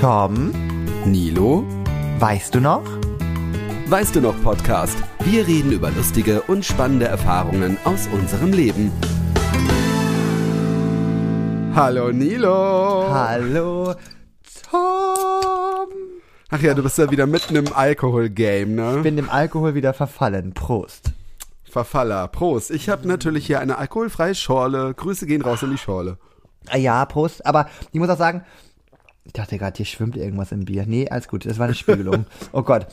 Tom, Nilo, weißt du noch? weißt du noch Podcast? Wir reden über lustige und spannende Erfahrungen aus unserem Leben. Hallo Nilo. Hallo, Tom. Ach ja, du bist ja wieder mitten im Alkohol-Game, ne? Ich bin dem Alkohol wieder verfallen. Prost. Verfaller. Prost. Ich habe natürlich hier eine alkoholfreie Schorle. Grüße gehen raus in die Schorle. Ah Ja, Prost. Aber ich muss auch sagen, ich dachte gerade, hier schwimmt irgendwas im Bier. Nee, alles gut. Das war eine Spiegelung. oh Gott.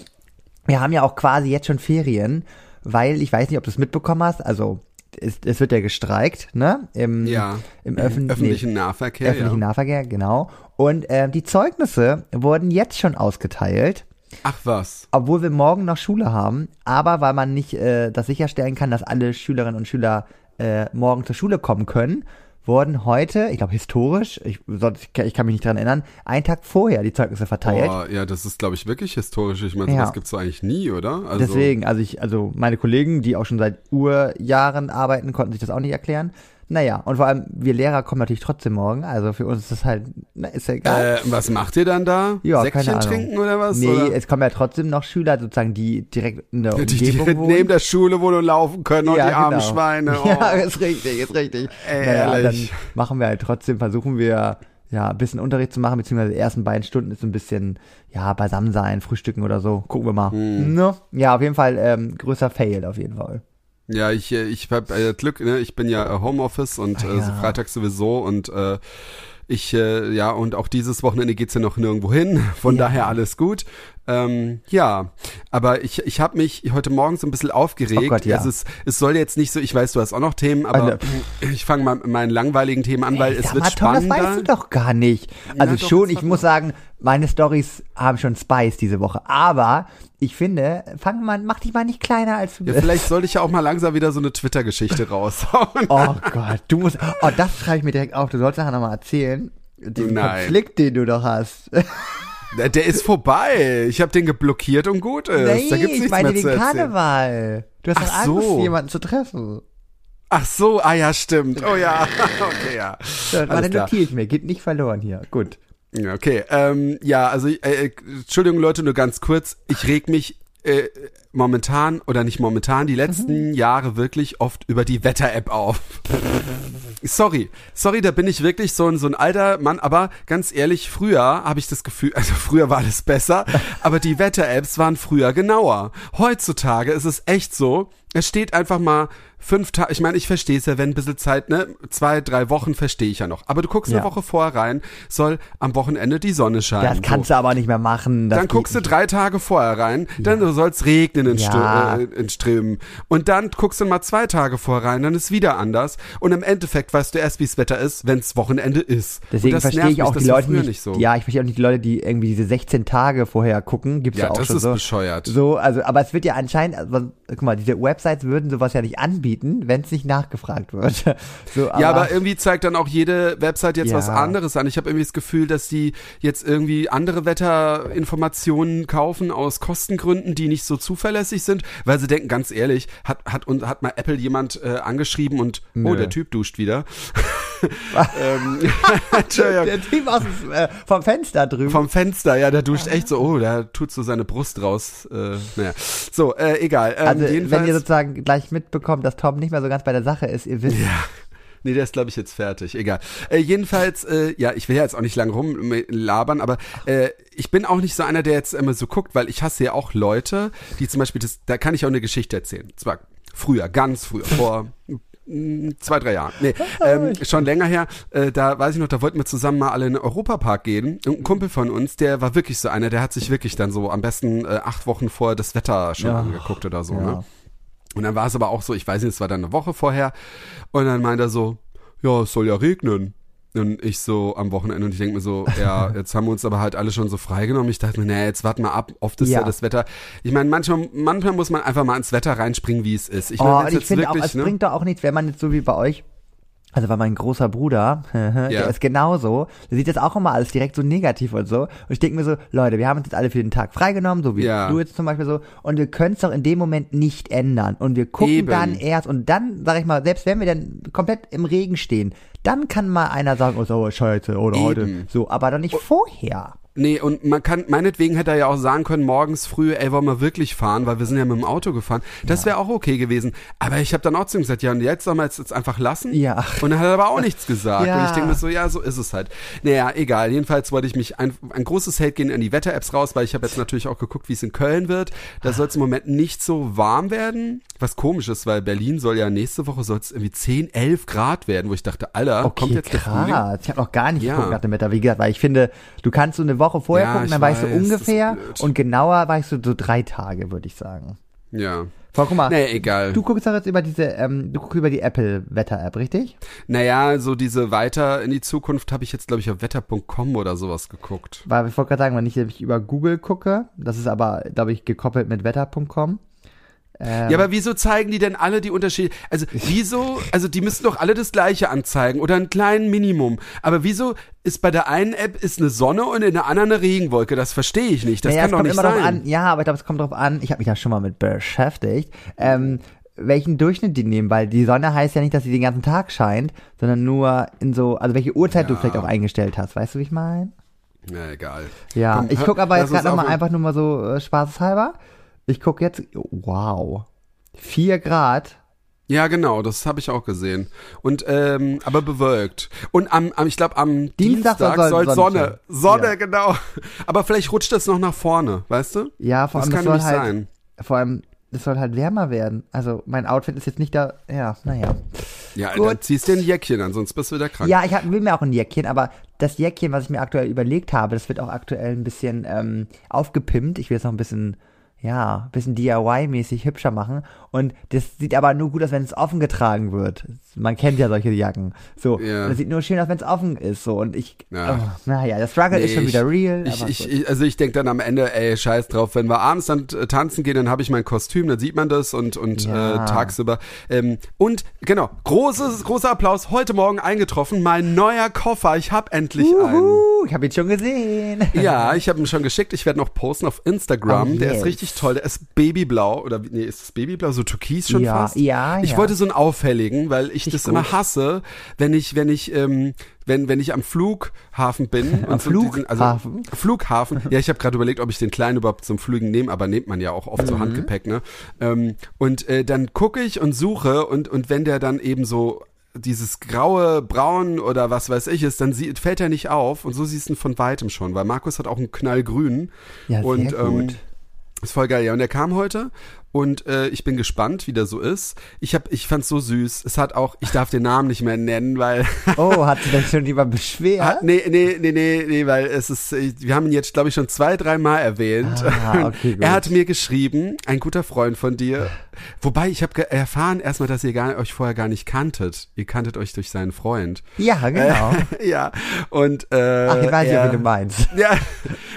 Wir haben ja auch quasi jetzt schon Ferien, weil ich weiß nicht, ob du es mitbekommen hast. Also es, es wird ja gestreikt, ne? Im, Ja. Im öffn öffentlichen nee, Nahverkehr. öffentlichen ja. Nahverkehr, genau. Und äh, die Zeugnisse wurden jetzt schon ausgeteilt. Ach was. obwohl wir morgen noch Schule haben, aber weil man nicht äh, das sicherstellen kann, dass alle Schülerinnen und Schüler äh, morgen zur Schule kommen können, wurden heute, ich glaube historisch, ich, sonst, ich kann mich nicht dran erinnern, einen Tag vorher die Zeugnisse verteilt. Boah, ja, das ist, glaube ich, wirklich historisch. Ich meine, Ja. sowas gibt's doch eigentlich nie, oder? Also, Deswegen, also ich, also meine Kollegen, die auch schon seit Urjahren arbeiten, konnten sich das auch nicht erklären. Naja, und vor allem wir Lehrer kommen natürlich trotzdem morgen, also für uns ist das halt, na, ist ja egal. Äh, was macht ihr dann da? Ja, Säckchen trinken oder was? nee, oder? es kommen ja trotzdem noch Schüler, sozusagen, die direkt in der Die, die Umgebung direkt wohnen. neben der Schule wohnen und laufen können und die armen genau. Schweine. Oh. Ja, ist richtig, ist richtig. Ey, naja, dann ehrlich. machen wir halt trotzdem, versuchen wir ja ein bisschen Unterricht zu machen, beziehungsweise die ersten beiden Stunden ist so ein bisschen, ja, beisammen sein, frühstücken oder so. Gucken wir mal. Hm. Ne? Ja, auf jeden Fall ähm, größer Fail auf jeden Fall. Ja, ich, äh, ich hab äh, Glück, ne? ich bin ja äh, Homeoffice und Ah, äh, ja. Freitag sowieso und äh, ich, äh, ja, und auch dieses Wochenende geht's ja noch nirgendwo hin, von Ja. daher alles gut. Ähm, ja, aber ich, ich habe mich heute Morgen so ein bisschen aufgeregt. Oh Gott, ja. es, ist, es soll jetzt nicht so, ich weiß, du hast auch noch Themen, aber Also, ich fange mal mit meinen langweiligen Themen an, weil Ey, es wird mal, Tom, das spannender. weißt du doch gar nicht. Also doch, schon, ich muss sagen, meine Stories haben schon Spice diese Woche. Aber ich finde, fang mal, mach dich mal nicht kleiner als du ja, bist. vielleicht sollte ich ja auch mal langsam wieder so eine Twitter-Geschichte raushauen. Oh Gott, du musst, oh, das schreibe ich mir direkt auf. Du sollst nachher nochmal erzählen. Den Nein. Konflikt, den du doch hast. Der, ist vorbei. Ich habe den geblockiert und gut ist. Nein, da gibt's ich nichts meine mehr den zu. Karneval. Du hast Ach Angst, so. jemanden zu treffen. Ach so, ah ja, stimmt. Oh ja, okay, ja. So, klar. notiere ich mir. Geht nicht verloren hier. Gut. Okay, ähm, ja, also, äh, äh, Entschuldigung Leute, nur ganz kurz. Ich reg mich äh, momentan, oder nicht momentan, die letzten Jahre wirklich oft über die Wetter-App auf. Sorry, sorry, da bin ich wirklich so ein, so ein alter Mann, aber ganz ehrlich, früher habe ich das Gefühl, also früher war alles besser, aber die Wetter-Apps waren früher genauer. Heutzutage ist es echt so, es steht einfach mal fünf Tage, ich meine, ich verstehe es ja, wenn ein bisschen Zeit, ne, zwei, drei Wochen verstehe ich ja noch. Aber du guckst Ja. eine Woche vorher rein, soll am Wochenende die Sonne scheinen. Das kannst du aber nicht mehr machen. Dann guckst du drei Tage vorher rein, dann soll es regnen in, Ja. Stö- äh, in Strömen. Und dann guckst du mal zwei Tage vorher rein, dann ist wieder anders. Und im Endeffekt weißt du erst, wie das Wetter ist, wenns Wochenende ist. Deswegen verstehe ich auch die Leute nicht, nicht so. Ja, ich verstehe auch nicht die Leute, die irgendwie diese 16 Tage vorher gucken. Gibt's ja, Ja, auch das schon ist so. bescheuert. So, also, aber es wird ja anscheinend, also, guck mal, diese Websites würden sowas ja nicht anbieten, wenn es nicht nachgefragt wird. So, aber, ja, aber irgendwie zeigt dann auch jede Website jetzt Ja. was anderes an. Ich habe irgendwie das Gefühl, dass die jetzt irgendwie andere Wetterinformationen kaufen aus Kostengründen, die nicht so zuverlässig sind, weil sie denken, ganz ehrlich, hat hat und hat mal Apple jemand äh, angeschrieben und oh, Nö. der Typ duscht wieder. ähm, der Typ aus, äh, vom Fenster drüben. Vom Fenster, ja, der duscht echt so, oh, der tut so seine Brust raus. Äh, naja. So, äh, egal. Ähm, also, wenn ihr sozusagen gleich mitbekommt, dass Tom nicht mehr so ganz bei der Sache ist, ihr wisst, Ja. Nee, der ist, glaube ich, jetzt fertig. Egal. Äh, jedenfalls, äh, ja, ich will ja jetzt auch nicht lang rumlabern, aber äh, ich bin auch nicht so einer, der jetzt immer so guckt, weil ich hasse ja auch Leute, die zum Beispiel, das, da kann ich auch eine Geschichte erzählen. Zwar früher, ganz früher, vor zwei, drei Jahren. Nee, ähm, schon länger her. Äh, da weiß ich noch, da wollten wir zusammen mal alle in den Europapark gehen. Und ein Kumpel von uns, der war wirklich so einer, der hat sich wirklich dann so am besten äh, acht Wochen vorher das Wetter schon Ja. angeguckt oder so. Ja. Ne? Und dann war es aber auch so, ich weiß nicht, es war dann eine Woche vorher. Und dann meint er so, ja, es soll ja regnen. Und ich so am Wochenende und ich denke mir so, ja, jetzt haben wir uns aber halt alle schon so freigenommen. Ich dachte mir, naja, jetzt warten wir ab, oft ist ja, Ja. das Wetter. Ich meine, manchmal, manchmal muss man einfach mal ins Wetter reinspringen, wie es ist. Ich oh, meine, wenn's ich jetzt finde auch, es ne? bringt doch auch nichts, wenn man jetzt so wie bei euch, also weil mein großer Bruder, der ist genauso, der sieht das auch immer alles direkt so negativ und so. Und ich denke mir so, Leute, wir haben uns jetzt alle für den Tag freigenommen, so wie Ja. du jetzt zum Beispiel so, und wir können es doch in dem Moment nicht ändern. Und wir gucken Eben. dann erst, und dann, sag ich mal, selbst wenn wir dann komplett im Regen stehen, dann kann mal einer sagen, oh, so, scheiße, oder heute Eben. so, aber doch nicht vorher. Nee, und man kann, meinetwegen hätte er ja auch sagen können, morgens früh, ey, wollen wir wirklich fahren, weil wir sind ja mit dem Auto gefahren. Das wäre auch okay gewesen. Aber ich habe dann auch zu ihm gesagt, ja, und jetzt sollen wir es jetzt einfach lassen? Ja. Und dann hat er aber auch nichts gesagt. Ja. Und ich denke mir so, ja, so ist es halt. Naja, egal. Jedenfalls wollte ich mich, ein, ein großes Hate gehen an die Wetter-Apps raus, weil ich habe jetzt natürlich auch geguckt, wie es in Köln wird. Da soll es im Moment nicht so warm werden. Was komisch ist, weil Berlin soll ja nächste Woche soll es irgendwie 10, 11 Grad werden, wo ich dachte, Alter, Okay, kommt jetzt der Frühling? krass. Ich habe noch gar nicht Ja. geguckt nach dem Wetter, wie gesagt, weil ich finde, du kannst so eine Woche vorher Ja, gucken, dann weißt du weiß, das ist ungefähr und genauer weißt du so drei Tage, würde ich sagen. Ja. Voll, guck mal, Naja, egal. du guckst doch jetzt über diese, ähm, du guckst über die Apple-Wetter-App, richtig? Naja, so diese weiter in die Zukunft habe ich jetzt, glaube ich, auf wetter.com oder sowas geguckt. Weil ich wollte gerade sagen, wenn ich nämlich über Google gucke, das ist aber, glaube ich, gekoppelt mit wetter.com. Ähm, Ja, aber wieso zeigen die denn alle die Unterschiede? Also wieso, also die müssen doch alle das gleiche anzeigen oder ein kleinen Minimum. Aber wieso ist bei der einen App ist eine Sonne und in der anderen eine Regenwolke? Das verstehe ich nicht. Das naja, kann doch nicht sein. an. Ja, aber ich glaube, es kommt drauf an. Ich habe mich da schon mal mit beschäftigt. Ähm, welchen Durchschnitt die nehmen, weil die Sonne heißt ja nicht, dass sie den ganzen Tag scheint, sondern nur in so, also welche Uhrzeit du Ja. vielleicht auch eingestellt hast. Weißt du, wie ich meine? Ja, egal. Ja, Komm, ich gucke aber jetzt gerade nochmal einfach nur mal so äh, spaßeshalber. Ich gucke jetzt, wow, vier Grad. Ja, genau, das habe ich auch gesehen. Und ähm, aber bewölkt. Und am, am ich glaube am Dienstag Dienstag, soll- soll Sonne. Sonne, Ja. genau. Aber vielleicht rutscht das noch nach vorne, weißt du? Ja, vor Das allem, kann das soll nicht halt, sein. vor allem, es soll halt wärmer werden. Also mein Outfit ist jetzt nicht da, ja, naja. Ja, Gut. dann ziehst du ein Jäckchen an, sonst bist du wieder krank. Ja, ich hab, will mir auch ein Jäckchen, aber das Jäckchen, was ich mir aktuell überlegt habe, das wird auch aktuell ein bisschen ähm, aufgepimpt. Ich will es noch ein bisschen, ja, bisschen DIY-mäßig hübscher machen. Und das sieht aber nur gut aus, wenn es offen getragen wird. Man kennt ja solche Jacken. So, Ja. das sieht nur schön aus, wenn es offen ist. So und ich, Ja. oh, naja, der Struggle ist Nee, schon ich- wieder real. Ich, ich, ich, also ich denke dann am Ende, ey, scheiß drauf, wenn wir abends dann äh, tanzen gehen, dann habe ich mein Kostüm, dann sieht man das und, und Ja. äh, tagsüber. Ähm, und genau, großes, großer Applaus, heute Morgen eingetroffen, mein neuer Koffer, ich habe endlich einen. Uhu, ich habe ihn schon gesehen. Ja, ich habe ihn schon geschickt. Ich werde noch posten auf Instagram. Oh, Der yes. ist richtig toll. Der ist babyblau oder nee, ist es babyblau, so türkis schon Ja, fast. ja, Ich wollte so einen auffälligen, weil ich das gut. immer hasse, wenn ich wenn ich ähm, wenn wenn ich am Flughafen bin Am und so diesen, also Flughafen? Flughafen. Ja, ich habe gerade überlegt, ob ich den kleinen überhaupt zum Flügen nehme, aber nimmt man ja auch oft Mhm. so Handgepäck, ne? Ähm, und äh, dann gucke ich und suche und und wenn der dann eben so dieses graue, braun oder was weiß ich ist, dann sieht, fällt er nicht auf und so siehst du ihn von weitem schon, weil Markus hat auch einen knallgrün Ja, sehr und gut. Ähm, ist voll geil, ja. Und er kam heute und äh, ich bin gespannt, wie der so ist. Ich hab, ich fand's so süß. Es hat auch, ich darf den Namen nicht mehr nennen, weil Oh, hat sich das schon jemand beschwert? hat, nee, nee, nee, nee, nee, weil es ist, äh, wir haben ihn jetzt, glaube ich, schon zwei, dreimal erwähnt. Ah, okay, gut. er hat mir geschrieben, ein guter Freund von dir. Wobei, ich habe erfahren erstmal, dass ihr gar, euch vorher gar nicht kanntet. Ihr kanntet euch durch seinen Freund. ja, genau. ja, und äh, Ach, ich weiß ja, wie du meinst. ja,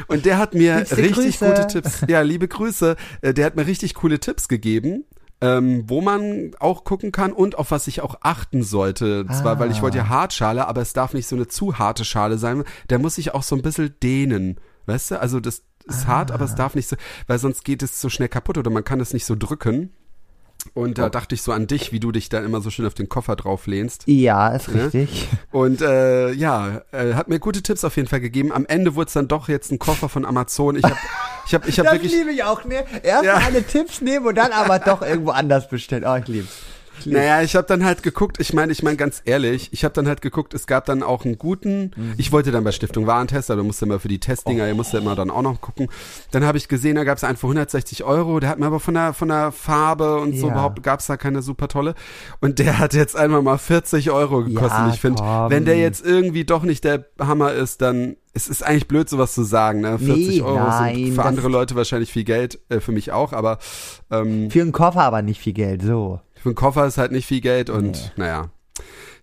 und der hat mir Liebste richtig Grüße. gute Tipps. Ja, liebe Grüße. Äh, Der hat mir richtig coole Tipps gegeben. Ähm, wo man auch gucken kann und auf was ich auch achten sollte. Und Zwar, weil ich Ah. wollte ja Hartschale, aber es darf nicht so eine zu harte Schale sein. Der muss sich auch so ein bisschen dehnen. Weißt du? Also das ist hart, aber es Ah. darf nicht so, weil sonst geht es so schnell kaputt oder man kann es nicht so drücken. Und da Oh. dachte ich so an dich, wie du dich da immer so schön auf den Koffer drauf lehnst. Ja, ist Ne? richtig. Und äh, ja, äh, hat mir gute Tipps auf jeden Fall gegeben. Am Ende wurde es dann doch jetzt ein Koffer von Amazon. Ich habe ich hab, ich hab Das wirklich. liebe ich auch, ne? Erst Ja. alle Tipps nehmen und dann aber doch irgendwo anders bestellen. Oh, ich lieb's. Ich lieb's. Naja, ich habe dann halt geguckt, ich meine, ich meine ganz ehrlich, ich habe dann halt geguckt, es gab dann auch einen guten, Mhm. ich wollte dann bei Stiftung Warentester, da musste immer für die Testdinger, ihr musste immer dann auch noch gucken. Dann habe ich gesehen, da gab es einen für 160 Euro, der hat mir aber von der von der Farbe und so Ja. überhaupt gab es da keine super tolle. Und der hat jetzt einmal mal 40 Euro gekostet. Ja, ich finde, wenn der jetzt irgendwie doch nicht der Hammer ist, dann es ist eigentlich blöd, sowas zu sagen. Ne? 40 Nee, Euro nein, sind für andere Leute wahrscheinlich viel Geld, äh, für mich auch, aber ähm, Für einen Koffer aber nicht viel Geld, so. für einen Koffer ist halt nicht viel Geld und Nee. naja.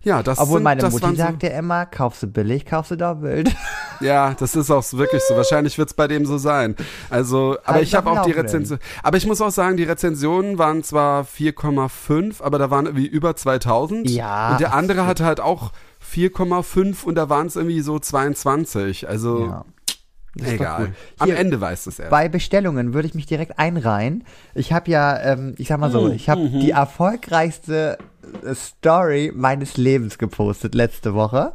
Ja, das Obwohl sind, meine das Mutti waren so, immer, kaufst du billig, kaufst du doppelt. Ja, das ist auch wirklich so. Wahrscheinlich wird's bei dem so sein. Also, aber Halt ich habe auch die. Rezension. Aber ich muss auch sagen, die Rezensionen waren zwar 4,5, aber da waren irgendwie über 2000. Ja, Und der andere hatte halt auch 4,5 und da waren es irgendwie so 22. Also Ja. Egal. Am Hier, Ende weiß es er. Bei Bestellungen würde ich mich direkt einreihen. Ich habe ja, ähm, ich sag mal so, ich habe die erfolgreichste äh, Story meines Lebens gepostet letzte Woche.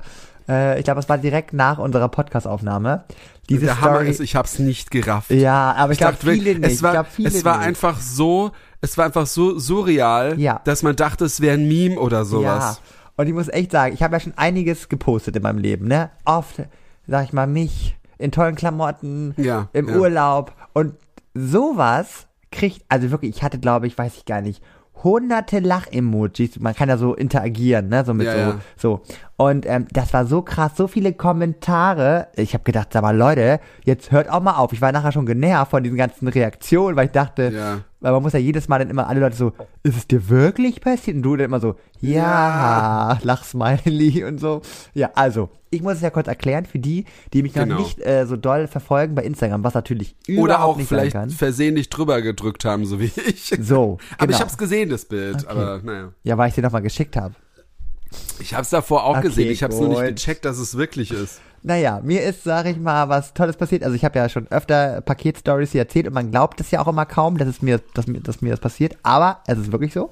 Äh, ich glaube, es war direkt nach unserer Podcast-Aufnahme. Diese Der Hammer Story. ist, ich hab's nicht gerafft. ja, aber ich, glaube dachte wirklich, viele nicht. Es war, ich glaube viele es war nicht. einfach so, es war einfach so surreal, Ja. dass man dachte, es wäre ein Meme oder sowas. Ja. Und ich muss echt sagen, ich habe ja schon einiges gepostet in meinem Leben, ne? Oft, sag ich mal, mich in tollen Klamotten, Ja, im ja. Urlaub und sowas kriegt, also wirklich, ich hatte, glaube ich, weiß ich gar nicht, hunderte Lach-Emojis. Man kann ja so interagieren, ne? So mit Ja, so, ja. so. Und ähm, das war so krass, so viele Kommentare. Ich habe gedacht, sag mal, Leute, jetzt hört auch mal auf. Ich war nachher schon genervt von diesen ganzen Reaktionen, weil ich dachte, Ja. Weil man muss ja jedes Mal dann immer alle Leute so, ist es dir wirklich passiert? Und du dann immer so, ja, Lachsmiley und so. Ja, also, ich muss es ja kurz erklären für die, die mich noch Genau. nicht äh, so doll verfolgen bei Instagram, was natürlich Oder auch nicht vielleicht versehentlich drüber gedrückt haben, so wie ich. So, Aber genau. ich hab's gesehen, das Bild. Aber naja. Ja, weil ich dir nochmal geschickt habe. Ich hab's davor auch Okay, gesehen. Ich hab's nur nicht gecheckt, dass es wirklich ist. Naja, mir ist, sag ich mal, was Tolles passiert. Also ich habe ja schon öfter Paketstories hier erzählt und man glaubt es ja auch immer kaum, dass es mir, dass mir, dass mir das passiert. Aber es ist wirklich so.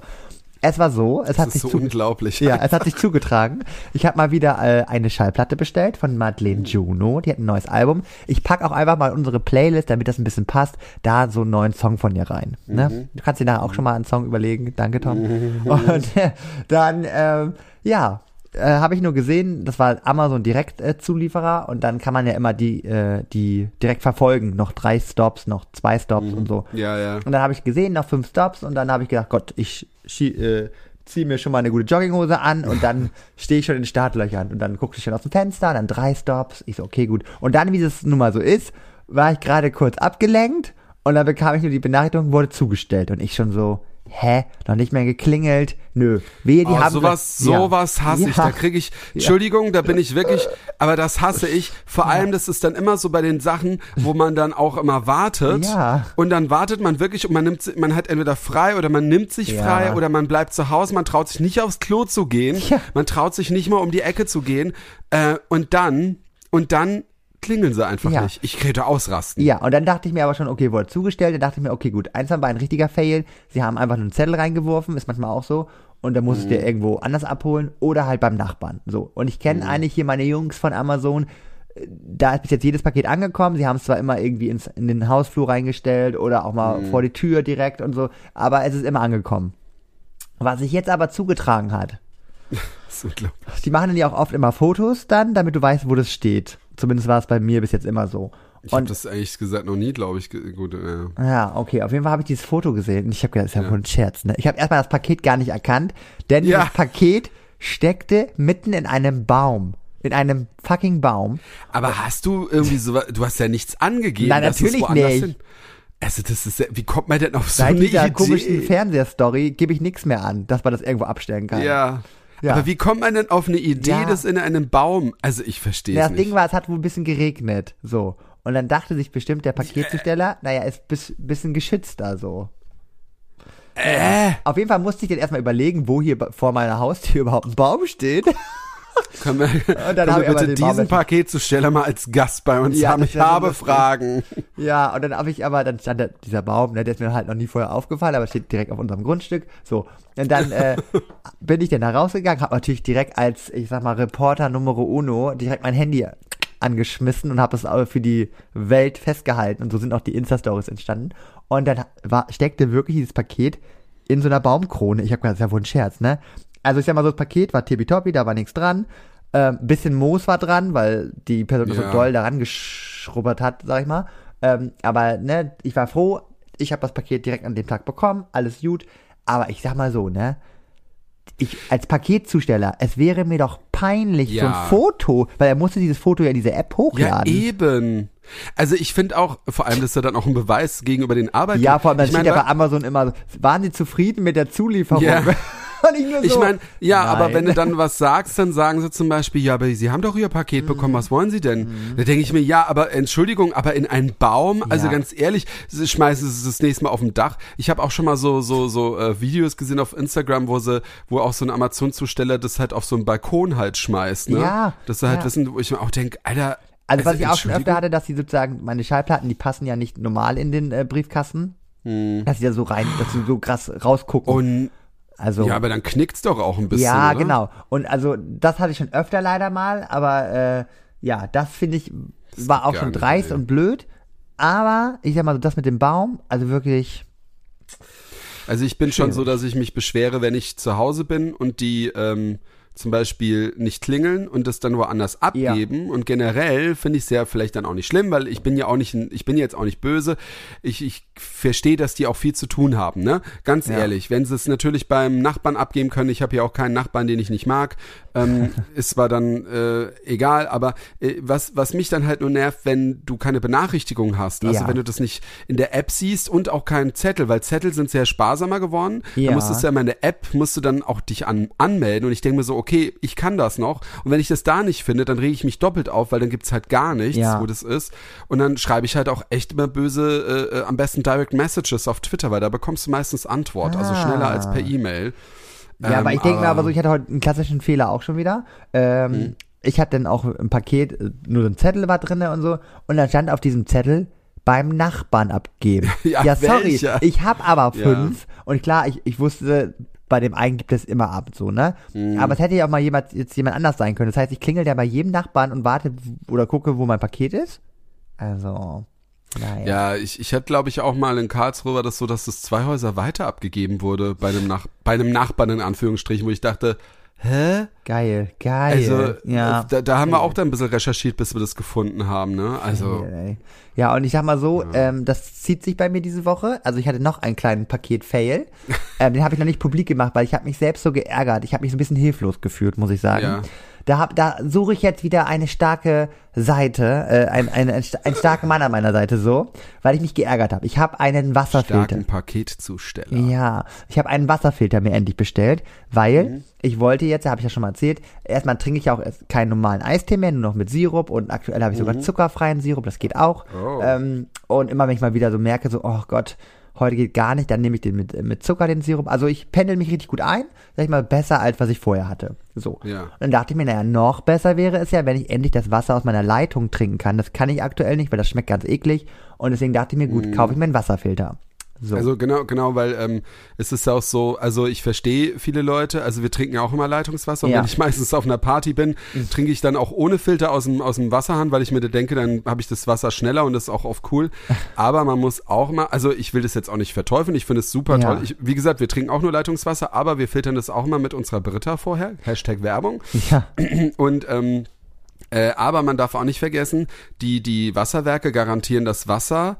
Es war so, es hat Das sich ist so zu, unglaublich. Ja, es hat sich zugetragen. Ich habe mal wieder äh, eine Schallplatte bestellt von Madeleine Juno. Die hat ein neues Album. Ich pack auch einfach mal unsere Playlist, damit das ein bisschen passt, da so einen neuen Song von ihr rein. Ne? Du kannst dir nachher auch schon mal einen Song überlegen. Danke, Tom. Und äh, dann, ähm, ja, äh, habe ich nur gesehen, das war Amazon direkt äh, Zulieferer und dann kann man ja immer die, äh, die direkt verfolgen. Noch drei Stops, noch zwei Stops und so. Ja, ja. Und dann habe ich gesehen, noch fünf Stops und dann habe ich gedacht, Gott, ich äh, ziehe mir schon mal eine gute Jogginghose an und dann stehe ich schon in den Startlöchern und dann guckte ich schon aus dem Fenster, dann drei Stops. Ich so, okay, gut. Und dann, wie das nun mal so ist, war ich gerade kurz abgelenkt und dann bekam ich nur die Benachrichtigung, wurde zugestellt und ich schon so, hä, noch nicht mehr geklingelt? Nö. Wehe, die Oh, haben sowas, Ja. sowas hasse ich. Ja. Da kriege ich, Entschuldigung, da bin ich wirklich, aber das hasse ich. Vor allem, das ist dann immer so bei den Sachen, wo man dann auch immer wartet. Ja. Und dann wartet man wirklich und man nimmt, man hat entweder frei oder man nimmt sich frei oder man bleibt zu Hause. Man traut sich nicht aufs Klo zu gehen. Man traut sich nicht mal um die Ecke zu gehen. Äh, und dann, und dann klingeln sie einfach Ja. nicht. Ich könnte ausrasten. Ja, und dann dachte ich mir aber schon, okay, wurde zugestellt. Dann dachte ich mir, okay, gut, eins war ein richtiger Fail. Sie haben einfach nur einen Zettel reingeworfen, ist manchmal auch so. Und dann muss es dir irgendwo anders abholen oder halt beim Nachbarn. So. Und ich kenne eigentlich hier meine Jungs von Amazon. Da ist bis jetzt jedes Paket angekommen. Sie haben es zwar immer irgendwie ins, in den Hausflur reingestellt oder auch mal vor die Tür direkt und so, aber es ist immer angekommen. Was sich jetzt aber zugetragen hat, Das ist unglaublich. die machen dann ja auch oft immer Fotos dann, damit du weißt, wo das steht. Zumindest war es bei mir bis jetzt immer so. Ich habe das ehrlich gesagt noch nie, glaube ich. Gut, äh. Ja, okay. Auf jeden Fall habe ich dieses Foto gesehen und ich habe gedacht, das ist ja, Ja. wohl ein Scherz. Ne? Ich habe erstmal das Paket gar nicht erkannt, denn Ja. das Paket steckte mitten in einem Baum. In einem fucking Baum. Aber hast du irgendwie so, du hast ja nichts angegeben. Nein, natürlich nicht. Hin. Also das ist, wie kommt man denn auf so Seit eine dieser Idee? komischen Fernsehstory gebe ich nichts mehr an, dass man das irgendwo abstellen kann. ja. Ja. Aber wie kommt man denn auf eine Idee, Ja. das in einem Baum? Also ich verstehe Ja, es das nicht. Ding war, es hat wohl ein bisschen geregnet. So. Und dann dachte sich bestimmt der Paketzusteller, naja, ist bis, bisschen geschützter so. äh, Auf jeden Fall musste ich dann erstmal überlegen, wo hier vor meiner Haustür überhaupt ein Baum steht. Können wir, dann können wir ich aber bitte diesen nicht- Paketzusteller mal als Gast bei uns Ja, haben? Ich habe lustig. Fragen. Ja, und dann habe ich aber, dann stand da dieser Baum, ne, der ist mir halt noch nie vorher aufgefallen, aber steht direkt auf unserem Grundstück. So. Und dann äh, bin ich dann da rausgegangen, habe natürlich direkt als, ich sag mal, Reporter Numero Uno direkt mein Handy angeschmissen und habe es auch für die Welt festgehalten. Und so sind auch die Insta-Stories entstanden. Und dann war, steckte wirklich dieses Paket in so einer Baumkrone. Ich habe gedacht, das ist ja wohl ein Scherz, ne? Also ich sag mal, so das Paket war tippitoppi, da war nichts dran. Ähm, bisschen Moos war dran, weil die Person das Ja. so doll daran geschrubbert hat, sag ich mal. Ähm, aber ne, ich war froh, ich habe das Paket direkt an dem Tag bekommen, alles gut. Aber ich sag mal so, ne? Ich als Paketzusteller, es wäre mir doch peinlich, so Ja. ein Foto, weil er musste dieses Foto ja in diese App Ja, hochladen. eben. Also ich finde auch, vor allem, das ist ja dann auch ein Beweis gegenüber den Arbeitgebern. Ja, vor allem, ich steht mein, ja bei Amazon immer so, waren Sie zufrieden mit der Zulieferung? Ja. Und ich nur Ich so, meine, ja, aber nein. wenn du dann was sagst, dann sagen sie zum Beispiel, ja, aber Sie haben doch Ihr Mhm. Paket bekommen, was wollen Sie denn? Da denke ich mir, ja, aber Entschuldigung, aber in einen Baum, also Ja. ganz ehrlich, schmeißen sie es das nächste Mal auf dem Dach. Ich habe auch schon mal so so so äh, Videos gesehen auf Instagram, wo sie, wo auch so ein Amazon-Zusteller das halt auf so einen Balkon halt schmeißt, ne? Ja, Dass sie halt ja. wissen, wo ich mir auch denke, Alter. Also, was ich auch schon öfter hatte, dass sie sozusagen, meine Schallplatten, die passen ja nicht normal in den äh, Briefkasten. Hm. Dass sie da so rein, dass sie so krass rausgucken. Und Also Ja, aber dann knickt's doch auch ein bisschen. ja, oder? genau. Und also das hatte ich schon öfter leider mal, aber äh, ja, das finde ich war auch schon nicht, dreist ey. und blöd. Aber ich sag mal so, das mit dem Baum, also wirklich, Also ich bin schon Schwierig. so, dass ich mich beschwere, wenn ich zu Hause bin und die ähm, zum Beispiel nicht klingeln und das dann woanders abgeben. Und generell finde ich es ja vielleicht dann auch nicht schlimm, weil ich bin ja auch nicht, ich bin jetzt auch nicht böse. Ich, ich verstehe, dass die auch viel zu tun haben, ne? Ganz Ja. ehrlich, wenn sie es natürlich beim Nachbarn abgeben können, ich habe ja auch keinen Nachbarn, den ich nicht mag, ähm, ist zwar dann äh, egal, aber äh, was, was mich dann halt nur nervt, wenn du keine Benachrichtigung hast, also Ja. wenn du das nicht in der App siehst und auch keinen Zettel, weil Zettel sind sehr sparsamer geworden. Ja. Da musstest du ja immer in der App, musst du dann auch dich an, anmelden und ich denke mir so, okay, ich kann das noch und wenn ich das da nicht finde, dann rege ich mich doppelt auf, weil dann gibt's halt gar nichts, Ja. wo das ist und dann schreibe ich halt auch echt immer böse, äh, äh, am besten Direct Messages auf Twitter, weil da bekommst du meistens Antwort, also Ah. schneller als per E-Mail. ja, aber Ähm, ich denke mir aber so, ich hatte heute einen klassischen Fehler auch schon wieder. Ähm, Mhm. Ich hatte dann auch im Paket äh, nur so ein Zettel war drinne und so und dann stand auf diesem Zettel beim Nachbarn abgeben. Ja, sorry, welcher? ich habe aber Ja. fünf und klar, ich, ich wusste, bei dem einen gibt es immer ab so, ne? Mhm. Aber es hätte ja auch mal jemand, jetzt jemand anders sein können. Das heißt, ich klingel ja bei jedem Nachbarn und warte oder gucke, wo mein Paket ist. Also, naja. Ja, ich, ich hatte, glaube ich, auch mal in Karlsruhe war das so, dass es zwei Häuser weiter abgegeben wurde bei einem, Nach bei einem Nachbarn in Anführungsstrichen, wo ich dachte, hä? Geil, geil. Also, ja. da, da haben wir auch dann ein bisschen recherchiert, bis wir das gefunden haben, ne? Also. Ja, und ich sag mal so, ähm, das zieht sich bei mir diese Woche. Also ich hatte noch einen kleinen Paket-Fail. ähm, den habe ich noch nicht publik gemacht, weil ich habe mich selbst so geärgert. Ich habe mich so ein bisschen hilflos gefühlt, muss ich sagen. Ja. Da, hab, da suche ich jetzt wieder eine starke Seite, äh, ein, ein, ein, einen starken Mann an meiner Seite so, weil ich mich geärgert habe. Ich habe einen Wasserfilter. starken Paketzusteller. Ja, ich habe einen Wasserfilter mir endlich bestellt, weil Mhm. ich wollte jetzt, habe ich ja schon mal erzählt, erstmal trinke ich auch keinen normalen Eistee mehr, nur noch mit Sirup und aktuell habe ich sogar zuckerfreien Sirup, das geht auch. Mhm. Oh. Ähm, und immer wenn ich mal wieder so merke, so, oh Gott, heute geht gar nicht, dann nehme ich den mit, äh, mit Zucker, den Sirup. Also ich pendel mich richtig gut ein, sag ich mal, besser als was ich vorher hatte. So. Ja. Und dann dachte ich mir, naja, noch besser wäre es ja, wenn ich endlich das Wasser aus meiner Leitung trinken kann. Das kann ich aktuell nicht, weil das schmeckt ganz eklig. Und deswegen dachte ich mir, gut, kaufe ich mir einen Wasserfilter. So. Mhm. Also genau, genau, weil ähm, es ist auch so, also ich verstehe viele Leute, also wir trinken ja auch immer Leitungswasser und Ja. Mhm. wenn ich meistens auf einer Party bin, trinke ich dann auch ohne Filter aus dem, aus dem Wasserhahn, weil ich mir denke, dann habe ich das Wasser schneller und das ist auch oft cool. Aber man muss auch mal, also ich will das jetzt auch nicht verteufeln, ich finde es super Ja. toll. Ich, wie gesagt, wir trinken auch nur Leitungswasser, aber wir filtern das auch mal mit unserer Britta vorher, Hashtag Werbung. ja. Und ähm, äh, aber man darf auch nicht vergessen, die, die Wasserwerke garantieren das Wasser,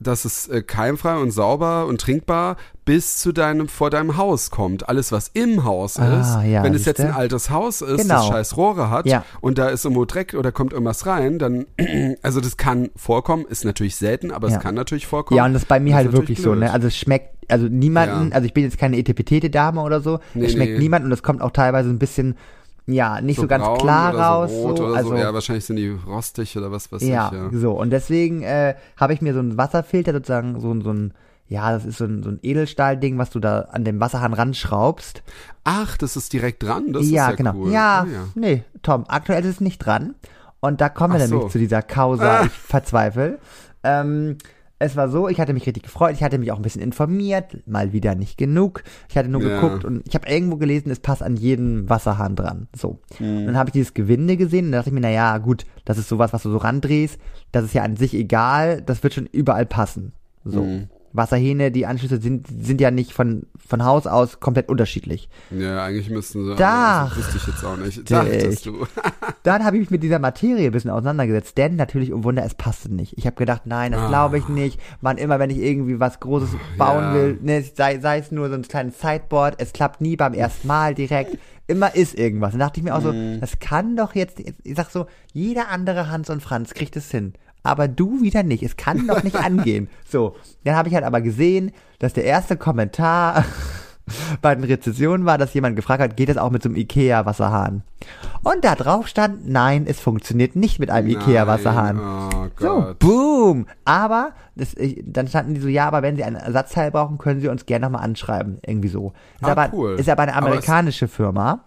dass es äh, keimfrei und sauber und trinkbar bis zu deinem, vor deinem Haus kommt. Alles, was im Haus Ah, ist, ja, wenn es jetzt ein altes Haus ist, Genau. das scheiß Rohre hat Ja. und da ist irgendwo Dreck oder kommt irgendwas rein, dann, also das kann vorkommen, ist natürlich selten, aber Ja. es kann natürlich vorkommen. Ja, und das ist bei mir halt wirklich so, ne? blöd. Also es schmeckt, also niemanden, also ich bin jetzt keine etepetete Dame oder so, Nee, es schmeckt nee. niemand und es kommt auch teilweise ein bisschen, ja, nicht so, ganz braun klar raus. So so, oder also, so. Ja, wahrscheinlich sind die rostig oder was weiß ja, ich. Ja. so. Und deswegen äh, habe ich mir so einen Wasserfilter sozusagen, so, ein- so ein, ja, das ist so ein, so ein Edelstahlding, was du da an dem Wasserhahn ranschraubst. Ach, das ist direkt dran. Das ja, ist ja genau. cool. Ja, Ah, ja. nee, Tom, aktuell ist es nicht dran. Und da kommen wir Ach so. nämlich zu dieser Causa, Ah. ich verzweifle. Ähm, es war so, ich hatte mich richtig gefreut, ich hatte mich auch ein bisschen informiert, mal wieder nicht genug. Ich hatte nur Ja. geguckt und ich habe irgendwo gelesen, es passt an jeden Wasserhahn dran. So. Mhm. Und dann habe ich dieses Gewinde gesehen und da dachte ich mir, naja, gut, das ist sowas, was du so randrehst, das ist ja an sich egal, das wird schon überall passen. So. Mhm. Wasserhähne, die Anschlüsse sind, sind ja nicht von, von Haus aus komplett unterschiedlich. Ja, eigentlich müssten sie. Dach. Das wusste ich jetzt auch nicht. Dach. Dachtest du. Dann habe ich mich mit dieser Materie ein bisschen auseinandergesetzt, denn natürlich, oh Wunder, es passte nicht. Ich habe gedacht, nein, das Ah. glaube ich nicht. Wann immer, wenn ich irgendwie was Großes bauen Ja. will, ne, sei, sei es nur so ein kleines Sideboard, es klappt nie beim ersten Mal direkt. Immer ist irgendwas. Dann dachte ich mir auch so, Mhm. das kann doch jetzt, ich sag so, jeder andere Hans und Franz kriegt es hin. Aber du wieder nicht. Es kann doch nicht angehen. So. Dann habe ich halt aber gesehen, dass der erste Kommentar bei den Rezessionen war, dass jemand gefragt hat, geht es auch mit so einem Ikea-Wasserhahn? Und da drauf stand, nein, es funktioniert nicht mit einem Ikea-Wasserhahn. Oh So, boom. Aber das, ich, dann standen die so, ja, aber wenn Sie ein Ersatzteil brauchen, können Sie uns gerne nochmal anschreiben. Irgendwie so. Ist, Ah, aber, cool. ist aber eine Aber amerikanische Firma.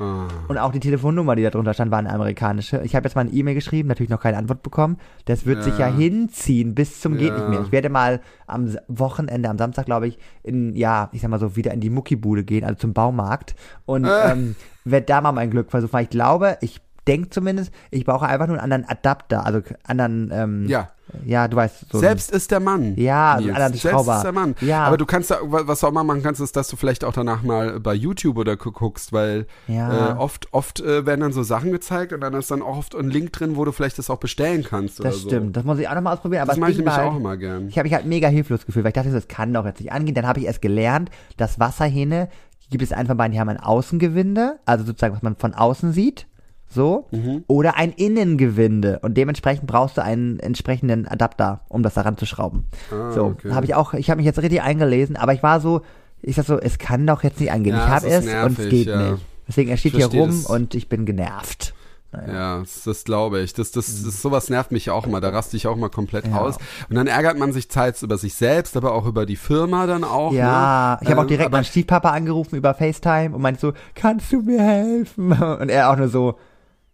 Ah. Und auch die Telefonnummer, die da drunter stand, war eine amerikanische. Ich habe jetzt mal eine E-Mail geschrieben, natürlich noch keine Antwort bekommen. Das wird sich ja Ja. hinziehen bis zum geht Ja. nicht mehr. Ich werde mal am Wochenende, am Samstag, glaube ich, in, ja, ich sag mal so, wieder in die Muckibude gehen, also zum Baumarkt. Und Äh. ähm, werde da mal mein Glück versuchen. Weil ich glaube, ich denke zumindest, ich brauche einfach nur einen anderen Adapter, also anderen, ähm, Ja. Ja, du weißt, so. Selbst ist der Mann. Ja, so Nils. anderer Selbst Schrauber. ist der Mann. Ja. Aber du kannst, da- wa- was du auch mal machen kannst, ist, dass du vielleicht auch danach mal bei YouTube oder gu- guckst, weil Ja. äh, oft, oft äh, werden dann so Sachen gezeigt und dann ist dann auch oft ein Link drin, wo du vielleicht das auch bestellen kannst Das so. stimmt, das muss ich auch nochmal ausprobieren. Aber Das mache ich nämlich auch immer gern. Ich habe mich halt mega hilflos gefühlt, weil ich dachte, so, das kann doch jetzt nicht angehen. Dann habe ich erst gelernt, dass Wasserhähne, gibt es von beiden, die haben ein Außengewinde, also sozusagen, was man von außen sieht, so, Mhm. oder ein Innengewinde. Und dementsprechend brauchst du einen entsprechenden Adapter, um das daran zu schrauben. Ah, so, okay. habe ich auch, ich habe mich jetzt richtig eingelesen, aber ich war so, ich sag so, es kann doch jetzt nicht angehen. Ja, ich habe es ist und es nervig, geht ja. nicht. Deswegen, er steht hier rum das. und ich bin genervt. Naja. Ja, das, das glaube ich. Das, das, das, sowas nervt mich auch immer. Da raste ich auch mal komplett Ja. aus. Und dann ärgert man sich teils über sich selbst, aber auch über die Firma dann auch. Ja, ne? ich habe auch Ähm, direkt aber, meinen Stiefpapa angerufen über FaceTime und meinte so, kannst du mir helfen? Und er auch nur so,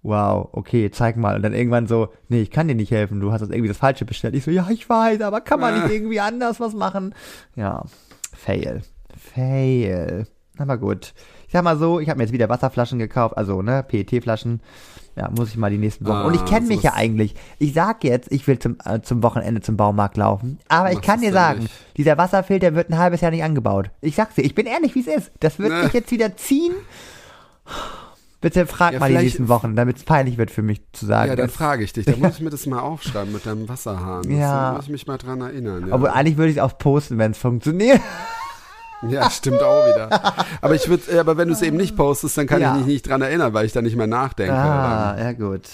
wow, okay, zeig mal. Und dann irgendwann so, nee, ich kann dir nicht helfen, du hast das irgendwie das Falsche bestellt. Ich so, ja, ich weiß, aber kann man nicht Äh. irgendwie anders was machen? Ja, fail. Fail. Aber gut. Ich sag mal so, ich habe mir jetzt wieder Wasserflaschen gekauft, also ne, PET-Flaschen. Ja, muss ich mal die nächsten Wochen. Ah, und ich kenne mich ja eigentlich. Ich sag jetzt, ich will zum, äh, zum Wochenende zum Baumarkt laufen. Aber ich kann dir sagen, nicht. dieser Wasserfilter wird ein halbes Jahr nicht angebaut. Ich sag's dir, ich bin ehrlich, wie es ist. Das wird Ne. sich jetzt wieder ziehen. Bitte frag Ja, mal die nächsten Wochen, damit es peinlich wird für mich zu sagen. Ja, dann frage ich dich. Da muss ich mir das mal aufschreiben mit deinem Wasserhahn. Ja. Da muss ich mich mal dran erinnern. Ja. Obwohl eigentlich würde ich es auch posten, wenn es funktioniert. Ja, stimmt auch wieder. Aber ich würde, aber wenn du es eben nicht postest, dann kann Ja. ich mich nicht dran erinnern, weil ich da nicht mehr nachdenke. Ah, Dann- ja gut.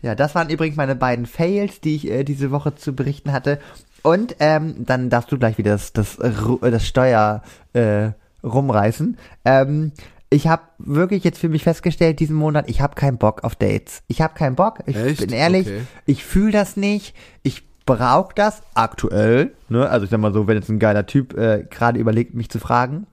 Ja, das waren übrigens meine beiden Fails, die ich äh, diese Woche zu berichten hatte. Und ähm, dann darfst du gleich wieder das, das, äh, das Steuer äh, rumreißen. Ähm, ich habe wirklich jetzt für mich festgestellt, diesen Monat, ich habe keinen Bock auf Dates. Ich habe keinen Bock. Ich Echt? bin ehrlich, Okay. ich fühle das nicht. Ich brauche das aktuell. Ne? Also ich sag mal so, wenn jetzt ein geiler Typ äh, gerade überlegt, mich zu fragen,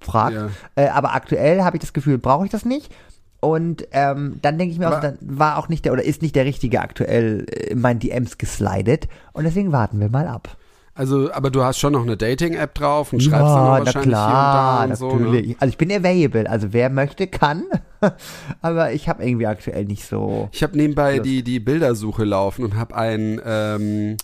fragt. Ja. Äh, aber aktuell habe ich das Gefühl, brauche ich das nicht. Und ähm, dann denke ich mir auch, Aber- dann war auch nicht der oder ist nicht der richtige aktuell in meinen DMs geslidet. Und deswegen warten wir mal ab. Also, aber du hast schon noch eine Dating-App drauf und schreibst dann auch na wahrscheinlich klar, hier und da und so. Ne? natürlich. Also ich bin available. Also wer möchte, kann. aber ich habe irgendwie aktuell nicht so. Ich habe nebenbei Lust. die, die Bildersuche laufen und habe einen, ähm, äh,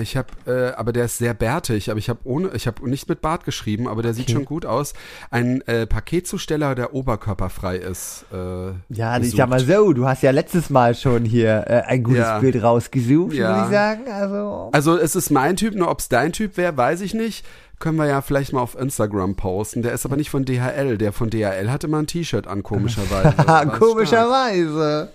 ich habe, äh, aber der ist sehr bärtig, aber ich habe ohne, ich habe nicht mit Bart geschrieben, aber der sieht Okay. schon gut aus. Ein äh, Paketzusteller, der oberkörperfrei ist. Äh, Ja, also ich gesucht. sag mal so, du hast ja letztes Mal schon hier äh, ein gutes Ja. Bild rausgesucht, Ja. würde ich sagen. Also Also es ist mein Typ, nur ob es dein Typ wäre, weiß ich nicht. Können wir ja vielleicht mal auf Instagram posten. Der ist aber nicht von DHL. Der von DHL hatte mal ein T-Shirt an, komischerweise. Komischerweise.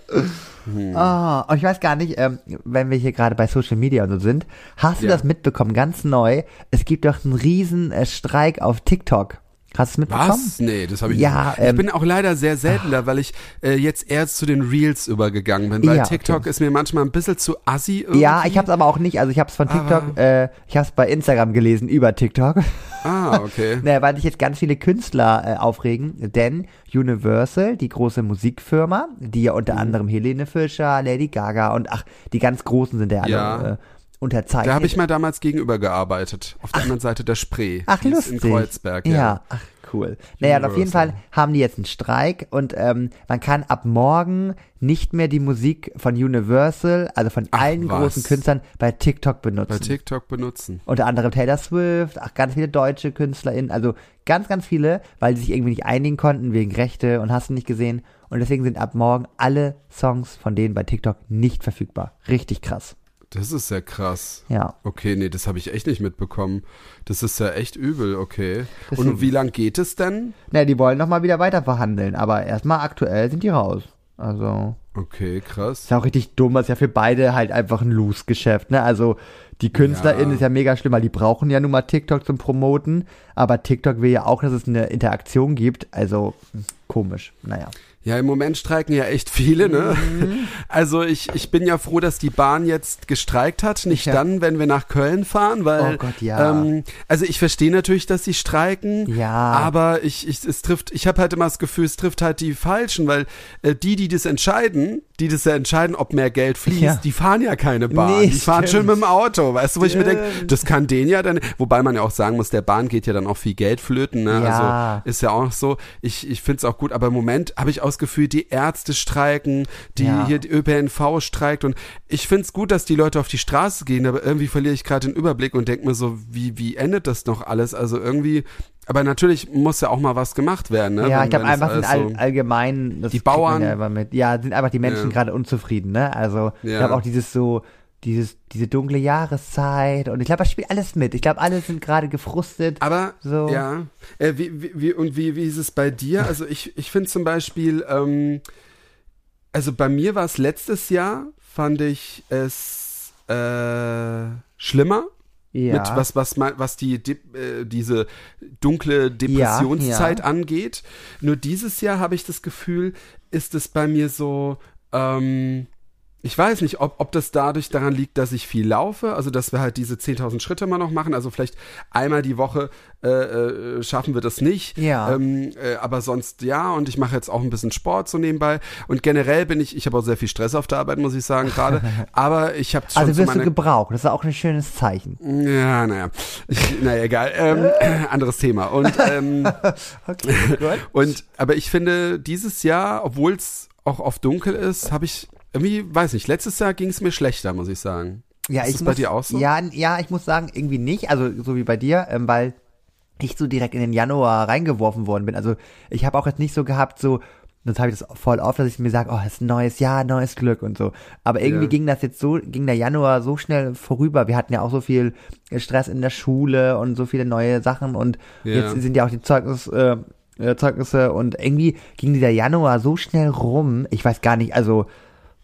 Hm. Und ich weiß gar nicht, ähm, wenn wir hier gerade bei Social Media und so sind, hast du Ja. das mitbekommen, ganz neu? Es gibt doch einen riesen äh, Streik auf TikTok. Hast du es mitbekommen? Was? Nee, das habe ich Ja, nicht. Ich ähm, bin auch leider sehr selten da, weil ich äh, jetzt eher zu den Reels übergegangen bin, weil Ja, TikTok okay. ist mir manchmal ein bisschen zu assi irgendwie. Ja, ich hab's aber auch nicht, also ich hab's von TikTok, Aber- äh, ich hab's bei Instagram gelesen über TikTok. Ah, okay. Naja, weil sich jetzt ganz viele Künstler äh, aufregen, denn Universal, die große Musikfirma, die ja Mhm. unter anderem Helene Fischer, Lady Gaga und ach, die ganz Großen sind ja alle Ja. Unterzeichnet. Da habe ich mal damals gegenüber gearbeitet, auf der anderen Seite der Spree. Ach, lustig. In Kreuzberg, ja. ja. ach cool. Naja, und auf jeden. Fall haben die jetzt einen Streik und ähm, man kann ab morgen nicht mehr die Musik von Universal, also von Ach, allen was. großen Künstlern bei TikTok benutzen. Bei TikTok benutzen. Unter anderem Taylor Swift, ach, ganz viele deutsche KünstlerInnen, also ganz, ganz viele, weil sie sich irgendwie nicht einigen konnten wegen Rechte und hast du nicht gesehen. Und deswegen sind ab morgen alle Songs von denen bei TikTok nicht verfügbar. Richtig krass. Das ist sehr krass. Ja. Okay, nee, das habe ich echt nicht mitbekommen. Das ist ja echt übel, okay. Deswegen- Und wie lang geht es denn? Naja, die wollen nochmal wieder weiter verhandeln, aber erstmal aktuell sind die raus. Also. Okay, krass. Ist ja auch richtig dumm, das ist ja für beide halt einfach ein Loose-Geschäft, ne? Also die KünstlerInnen Ja. ist ja mega schlimm, weil die brauchen ja nun mal TikTok zum Promoten, aber TikTok will ja auch, dass es eine Interaktion gibt, also hm, komisch, naja. Ja, im Moment streiken ja echt viele, ne? Mhm. Also ich, ich bin ja froh, dass die Bahn jetzt gestreikt hat. Nicht Ja. dann, wenn wir nach Köln fahren, weil Oh Gott, ja. ähm, also ich verstehe natürlich, dass sie streiken, Ja. aber ich, ich es trifft, ich habe halt immer das Gefühl, es trifft halt die Falschen, weil äh, die, die das entscheiden, die das ja entscheiden, ob mehr Geld fließt, Ja. die fahren ja keine Bahn, Nee, die fahren stimmt. schon mit dem Auto, weißt du, wo ich mir denke, das kann denen ja dann, wobei man ja auch sagen muss, der Bahn geht ja dann auch viel Geld flöten, ne? Ja. Also ist ja auch so. Ich, ich finde es auch gut, aber im Moment habe ich auch das Gefühl, die Ärzte streiken, die Ja. hier die ÖPNV streikt und ich finde es gut, dass die Leute auf die Straße gehen, aber irgendwie verliere ich gerade den Überblick und denke mir so, wie, wie endet das noch alles? Also irgendwie, aber natürlich muss ja auch mal was gemacht werden, ne? Ja, Wenn- ich glaube einfach sind all, so- allgemein, Die Bauern- ja, ja, sind einfach die Menschen Ja. gerade unzufrieden, ne? Also ich glaube auch dieses so, dieses, diese dunkle Jahreszeit und ich glaube, das spielt alles mit. Ich glaube, alle sind gerade gefrustet. Aber So. ja, äh, wie, wie, wie und wie wie ist es bei dir? Also ich ich finde zum Beispiel, ähm, also bei mir war es letztes Jahr fand ich es äh, schlimmer ja. mit was was was die Dep- äh, diese dunkle Depressionszeit ja. angeht. Nur dieses Jahr habe ich das Gefühl, ist es bei mir so ähm, ich weiß nicht, ob, ob das dadurch daran liegt, dass ich viel laufe, also dass wir halt diese 10.000 Schritte mal noch machen, also vielleicht einmal die Woche äh, äh, schaffen wir das nicht, Ja. ähm, äh, aber sonst ja und ich mache jetzt auch ein bisschen Sport so nebenbei und generell bin ich, ich habe auch sehr viel Stress auf der Arbeit, muss ich sagen gerade, aber ich habe schon also so wirst du gebraucht. Das ist auch ein schönes Zeichen. ja, naja. Ich, naja, egal. Ähm, anderes Thema. Und, ähm, Okay, und aber ich finde, dieses Jahr, obwohl es auch oft dunkel ist, habe ich irgendwie, weiß nicht, letztes Jahr ging es mir schlechter, muss ich sagen. Ja, ist ich das muss, bei dir auch so? Ja, ja, ich muss sagen, irgendwie nicht. Also so wie bei dir, ähm, weil ich so direkt in den Januar reingeworfen worden bin. Also ich habe auch jetzt nicht so gehabt, so, sonst habe ich das voll oft, dass ich mir sage, oh, es ist ein neues Jahr, neues Glück und so. Aber irgendwie Ja. ging das jetzt so, ging der Januar so schnell vorüber. Wir hatten ja auch so viel Stress in der Schule und so viele neue Sachen und Ja. jetzt sind ja auch die Zeugnis, äh, äh, Zeugnisse und irgendwie ging dieser Januar so schnell rum. Ich weiß gar nicht, also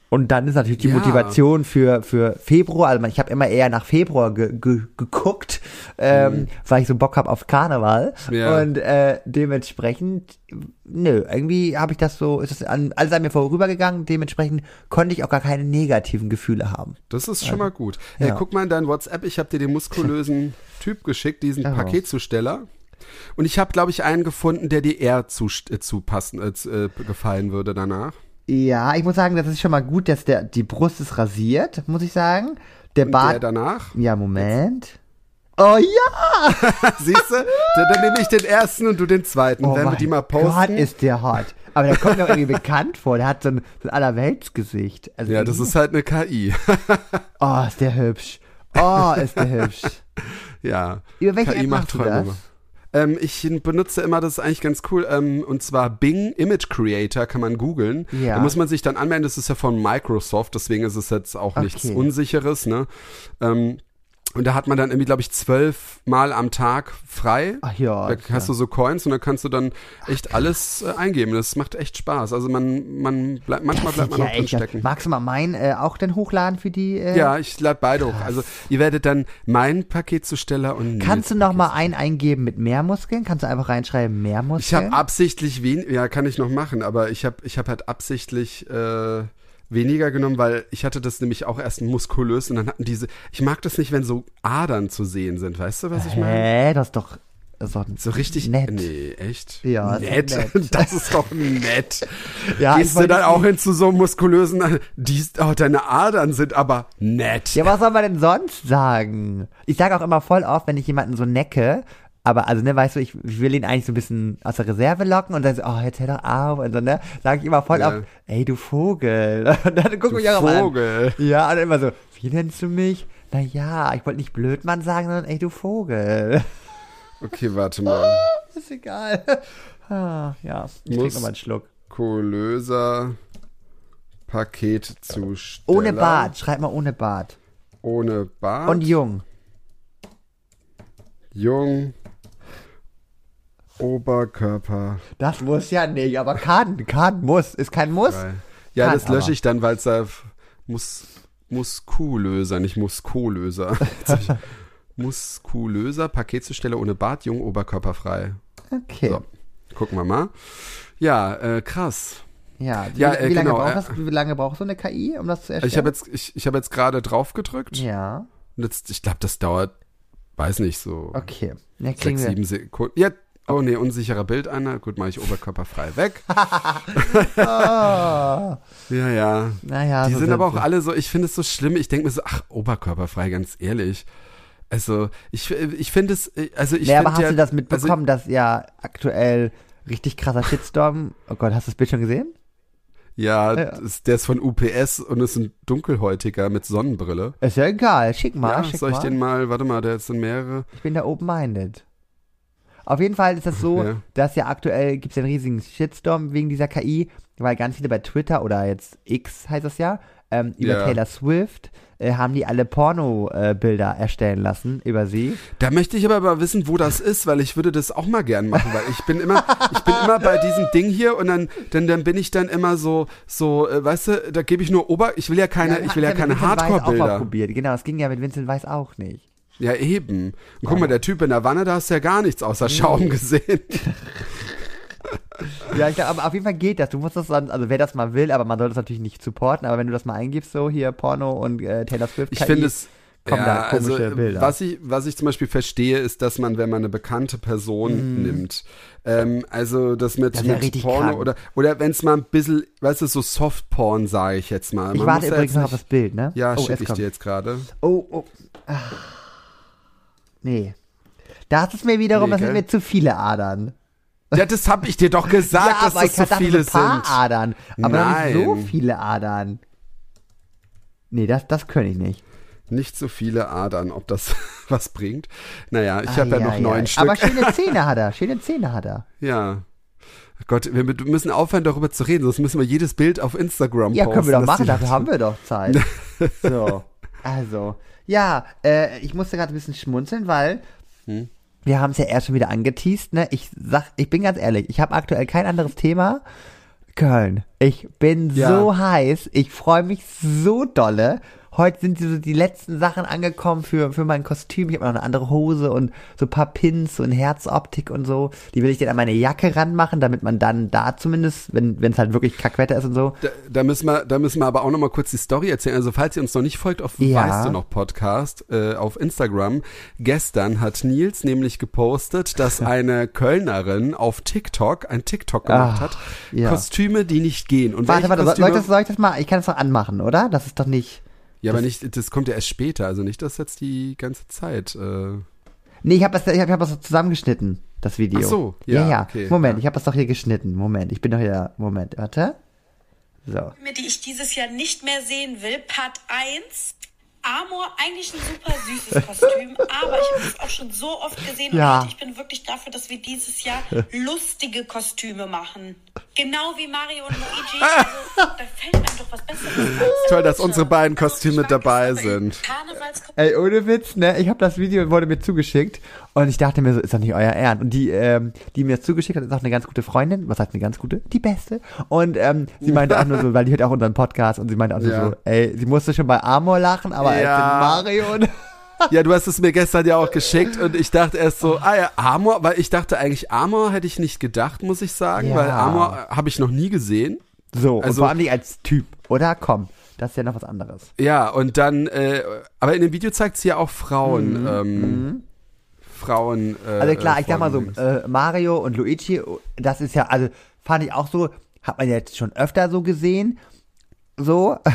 und dann ist natürlich die Ja. Motivation für, für Februar, also ich habe immer eher nach Februar ge, ge, geguckt, ähm, weil ich so Bock hab auf Karneval. Mhm. Ja. Und äh, dementsprechend, nö, irgendwie habe ich das so, ist es an, alles an mir vorübergegangen, dementsprechend konnte ich auch gar keine negativen Gefühle haben. Das ist schon mal gut. Hey, ja. guck mal in dein WhatsApp, ich habe dir den muskulösen Typ geschickt, diesen Ja. Paketzusteller. Und ich habe, glaube ich, einen gefunden, der dir eher zu, äh, zu passen, äh, gefallen würde danach. Ja, ich muss sagen, das ist schon mal gut, dass der, die Brust ist rasiert, muss ich sagen. Der Und der Bart, danach. ja, Moment. Oh ja! Siehst du? Dann, dann nehme ich den ersten und du den zweiten. Oh Wenn wir die mal posten. Gott, ist der hot. Aber der kommt mir irgendwie bekannt vor. Der hat so ein, so ein Allerweltsgesicht. Also ja, das ist halt eine KI. Oh, ist der hübsch. Oh, ist der hübsch. ja. Über welche KI App macht machst du Träume. das? Ähm, ich benutze immer, das ist eigentlich ganz cool, ähm, und zwar Bing Image Creator kann man googeln. Ja. Da muss man sich dann anmelden, das ist ja von Microsoft, deswegen ist es jetzt auch nichts Okay. Unsicheres, ne? Ähm, und da hat man dann irgendwie, glaube ich, zwölf Mal am Tag frei. Ach ja. Da hast du so Coins und da kannst du dann echt alles äh, eingeben. Das macht echt Spaß. Also man, man bleibt, manchmal bleibt man ja auch drin stecken. Magst du mal meinen äh, auch denn hochladen für die? Äh, Ja, ich lade beide hoch. Also ihr werdet dann mein Paketzusteller und Kannst du noch mal einen eingeben mit mehr Muskeln? Kannst du einfach reinschreiben mehr Ich Muskeln? habe absichtlich wen, ja, kann ich noch machen, aber ich habe ich hab halt absichtlich äh, weniger genommen, weil ich hatte das nämlich auch erst muskulös und dann hatten diese, ich mag das nicht, wenn so Adern zu sehen sind, weißt du, was ich meine? Hä, das ist doch, doch So richtig nett. Nee, echt? Ja, nett. ist nett. Das ist doch nett. Ja, Gehst du dann auch hin zu so einem muskulösen, die, oh, deine Adern sind aber nett. Ja, was soll man denn sonst sagen? Ich sage auch immer voll oft, wenn ich jemanden so necke, aber also, ne, weißt du, ich, ich will ihn eigentlich so ein bisschen aus der Reserve locken und dann so, oh, jetzt hör doch auf und so, ne, sage ich immer voll Ja. oft, ey, du Vogel. Und dann guck Du mich auch immer an. Vogel. Ja, und immer so, wie nennst du mich? Na ja, ich wollte nicht Blödmann sagen, sondern ey, du Vogel. Okay, warte mal. Ist egal. Ah, ja, ich Muss- trink noch mal einen Schluck. Muskulöser Paketzusteller. Ohne Bart, schreib mal ohne Bart. Ohne Bart. Und jung. Jung. Oberkörper. Das muss ja nicht, aber kann, kann, muss. Ist kein Muss. frei. Ja, Kann das lösche aber. ich dann, weil es da muss Muskulöser, nicht Muskulöser. Hab Muskulöser Paketzusteller ohne Bart, jung, oberkörperfrei. Okay. So, gucken wir mal. Ja, äh, krass. Ja, wie, Ja, wie, äh, lange genau, braucht äh, das, wie lange braucht so eine KI, um das zu erstellen? Ich habe jetzt, ich, ich habe jetzt gerade drauf gedrückt. Ja, Und jetzt, ich glaube, das dauert, weiß nicht, so okay. Ja, sechs, sieben Sekunden. Ja, oh nee, unsicherer Bildeinheit. Gut, mache ich oberkörperfrei weg. Oh, Ja, ja. naja, Die so sind aber auch alle so, ich finde es so schlimm. Ich denke mir so, ach, oberkörperfrei, ganz ehrlich. Also, ich, ich finde es, also ich Nee, aber hast ja, du das mitbekommen, dass ja aktuell richtig krasser Shitstorm. Oh Gott, hast du das Bild schon gesehen? Also, ja, Ja. das- der ist von UPS und ist ein Dunkelhäutiger mit Sonnenbrille. Ist ja egal, schick mal, ja, schick soll ich mal. den mal, warte mal, der sind mehrere. Ich bin da open-minded. Auf jeden Fall ist das so, Ja. dass ja aktuell gibt es einen riesigen Shitstorm wegen dieser KI, weil ganz viele bei Twitter oder jetzt X heißt das ja, ähm, über Ja. Taylor Swift äh, haben die alle Porno-Bilder erstellen lassen über sie. Da möchte ich aber mal wissen, wo das ist, weil ich würde das auch mal gern machen, weil ich bin immer, ich bin immer bei diesem Ding hier und dann, dann, dann bin ich dann immer so, so, äh, weißt du, da gebe ich nur Ober, ich will ja keine, ich will ja hat's keine Hardcore-Bilder. probiert. Genau, das ging ja mit Vincent Weiss auch nicht. Ja, eben. Und guck mal, der Typ in der Wanne, da hast du ja gar nichts außer Schaum gesehen. Ja, ich glaub, aber auf jeden Fall geht das. Du musst das dann, also wer das mal will, aber man soll das natürlich nicht supporten, aber wenn du das mal eingibst, so hier Porno und äh, Taylor Swift, Ich finde es, kommen ja, da komische also, Bilder. Was ich, was ich zum Beispiel verstehe, ist, dass man, wenn man eine bekannte Person nimmt, ähm, also das mit. Das ja mit richtig Porno krank. oder, oder wenn es mal ein bisschen, weißt du, so Softporn, sage ich jetzt mal. Ich Man warte muss ja übrigens noch auf das Bild, ne? Ja, oh, schicke ich kommt. dir jetzt gerade. Oh, oh. Ah. Nee. Das ist mir wiederum, Nee, das sind mir zu viele Adern. Ja, das habe ich dir doch gesagt, dass aber das ich so dachte, viele ein paar sind. Adern. Aber noch nicht so Nein. viele Adern. Nee, das, das könnte ich nicht. Nicht so viele Adern, ob das was bringt. Naja, ich habe ja Ai, noch neun ai. Stück. Aber schöne Zähne hat er. Schöne Zähne hat er. ja. Gott, wir müssen aufhören, darüber zu reden, sonst müssen wir jedes Bild auf Instagram Ja, posten. können wir doch dass machen, dafür haben wir doch Zeit. So, also. Ja, äh, ich musste gerade ein bisschen schmunzeln, weil Hm? wir haben es ja erst schon wieder angeteased, ne? Ich sag, ich bin ganz ehrlich, ich habe aktuell kein anderes Thema. Köln. Ich bin Ja. so heiß, ich freue mich so dolle. Heute sind so die letzten Sachen angekommen für, für mein Kostüm. Ich habe noch eine andere Hose und so ein paar Pins und Herzoptik und so. Die will ich dann an meine Jacke ranmachen, damit man dann da zumindest, wenn es halt wirklich Kackwetter ist und so, Da, da müssen wir, da müssen wir aber auch noch mal kurz die Story erzählen. Also falls ihr uns noch nicht folgt auf Ja. Weißt du noch Podcast äh, auf Instagram, gestern hat Nils nämlich gepostet, dass eine Kölnerin auf TikTok ein TikTok gemacht Ach, hat, ja. Kostüme, die nicht gehen. Und Warte, warte, soll ich, das, soll ich das mal? Ich kann das doch anmachen, oder? Das ist doch nicht. Ja, aber nicht, das kommt ja erst später, also nicht das jetzt die ganze Zeit. Äh, Nee, ich habe das, ich hab, ich hab das doch zusammengeschnitten, das Video. Ach so, ja. ja, ja. okay, Moment, ja. ich habe das doch hier geschnitten. Moment, ich bin doch hier. Moment, warte. So. Die ich dieses Jahr nicht mehr sehen will. Part 1. Amor, eigentlich ein super süßes Kostüm, aber ich habe es auch schon so oft gesehen Ja. und ich bin wirklich dafür, dass wir dieses Jahr lustige Kostüme machen. Genau wie Mario und Luigi. Also, da fällt einem doch was Besseres ein. toll, dass unsere beiden Kostüme dabei sind. Ey, ohne Witz, ne? Ich habe das Video, wurde mir zugeschickt und ich dachte mir so, ist doch nicht euer Ernst. Und die, ähm, die mir das zugeschickt hat, ist auch eine ganz gute Freundin. Was heißt eine ganz gute? Die beste. Und ähm, sie meinte auch nur so, weil die hört auch unseren Podcast und sie meinte auch nur Ja. so, ey, sie musste schon bei Amor lachen, aber als Ja. in Mario und Ja, du hast es mir gestern ja auch geschickt und ich dachte erst so, ah ja, Amor, weil ich dachte eigentlich Amor hätte ich nicht gedacht, muss ich sagen, Ja. weil Amor habe ich noch nie gesehen. so. und Also- vor allem nicht als Typ, oder? Komm, das ist ja noch was anderes. Ja, und dann, äh, aber in dem Video zeigt sie ja auch Frauen, ähm, Frauen. Äh. Also klar, ich sag mal so, äh, Mario und Luigi, das ist ja, also fand ich auch so, hat man jetzt schon öfter so gesehen, so.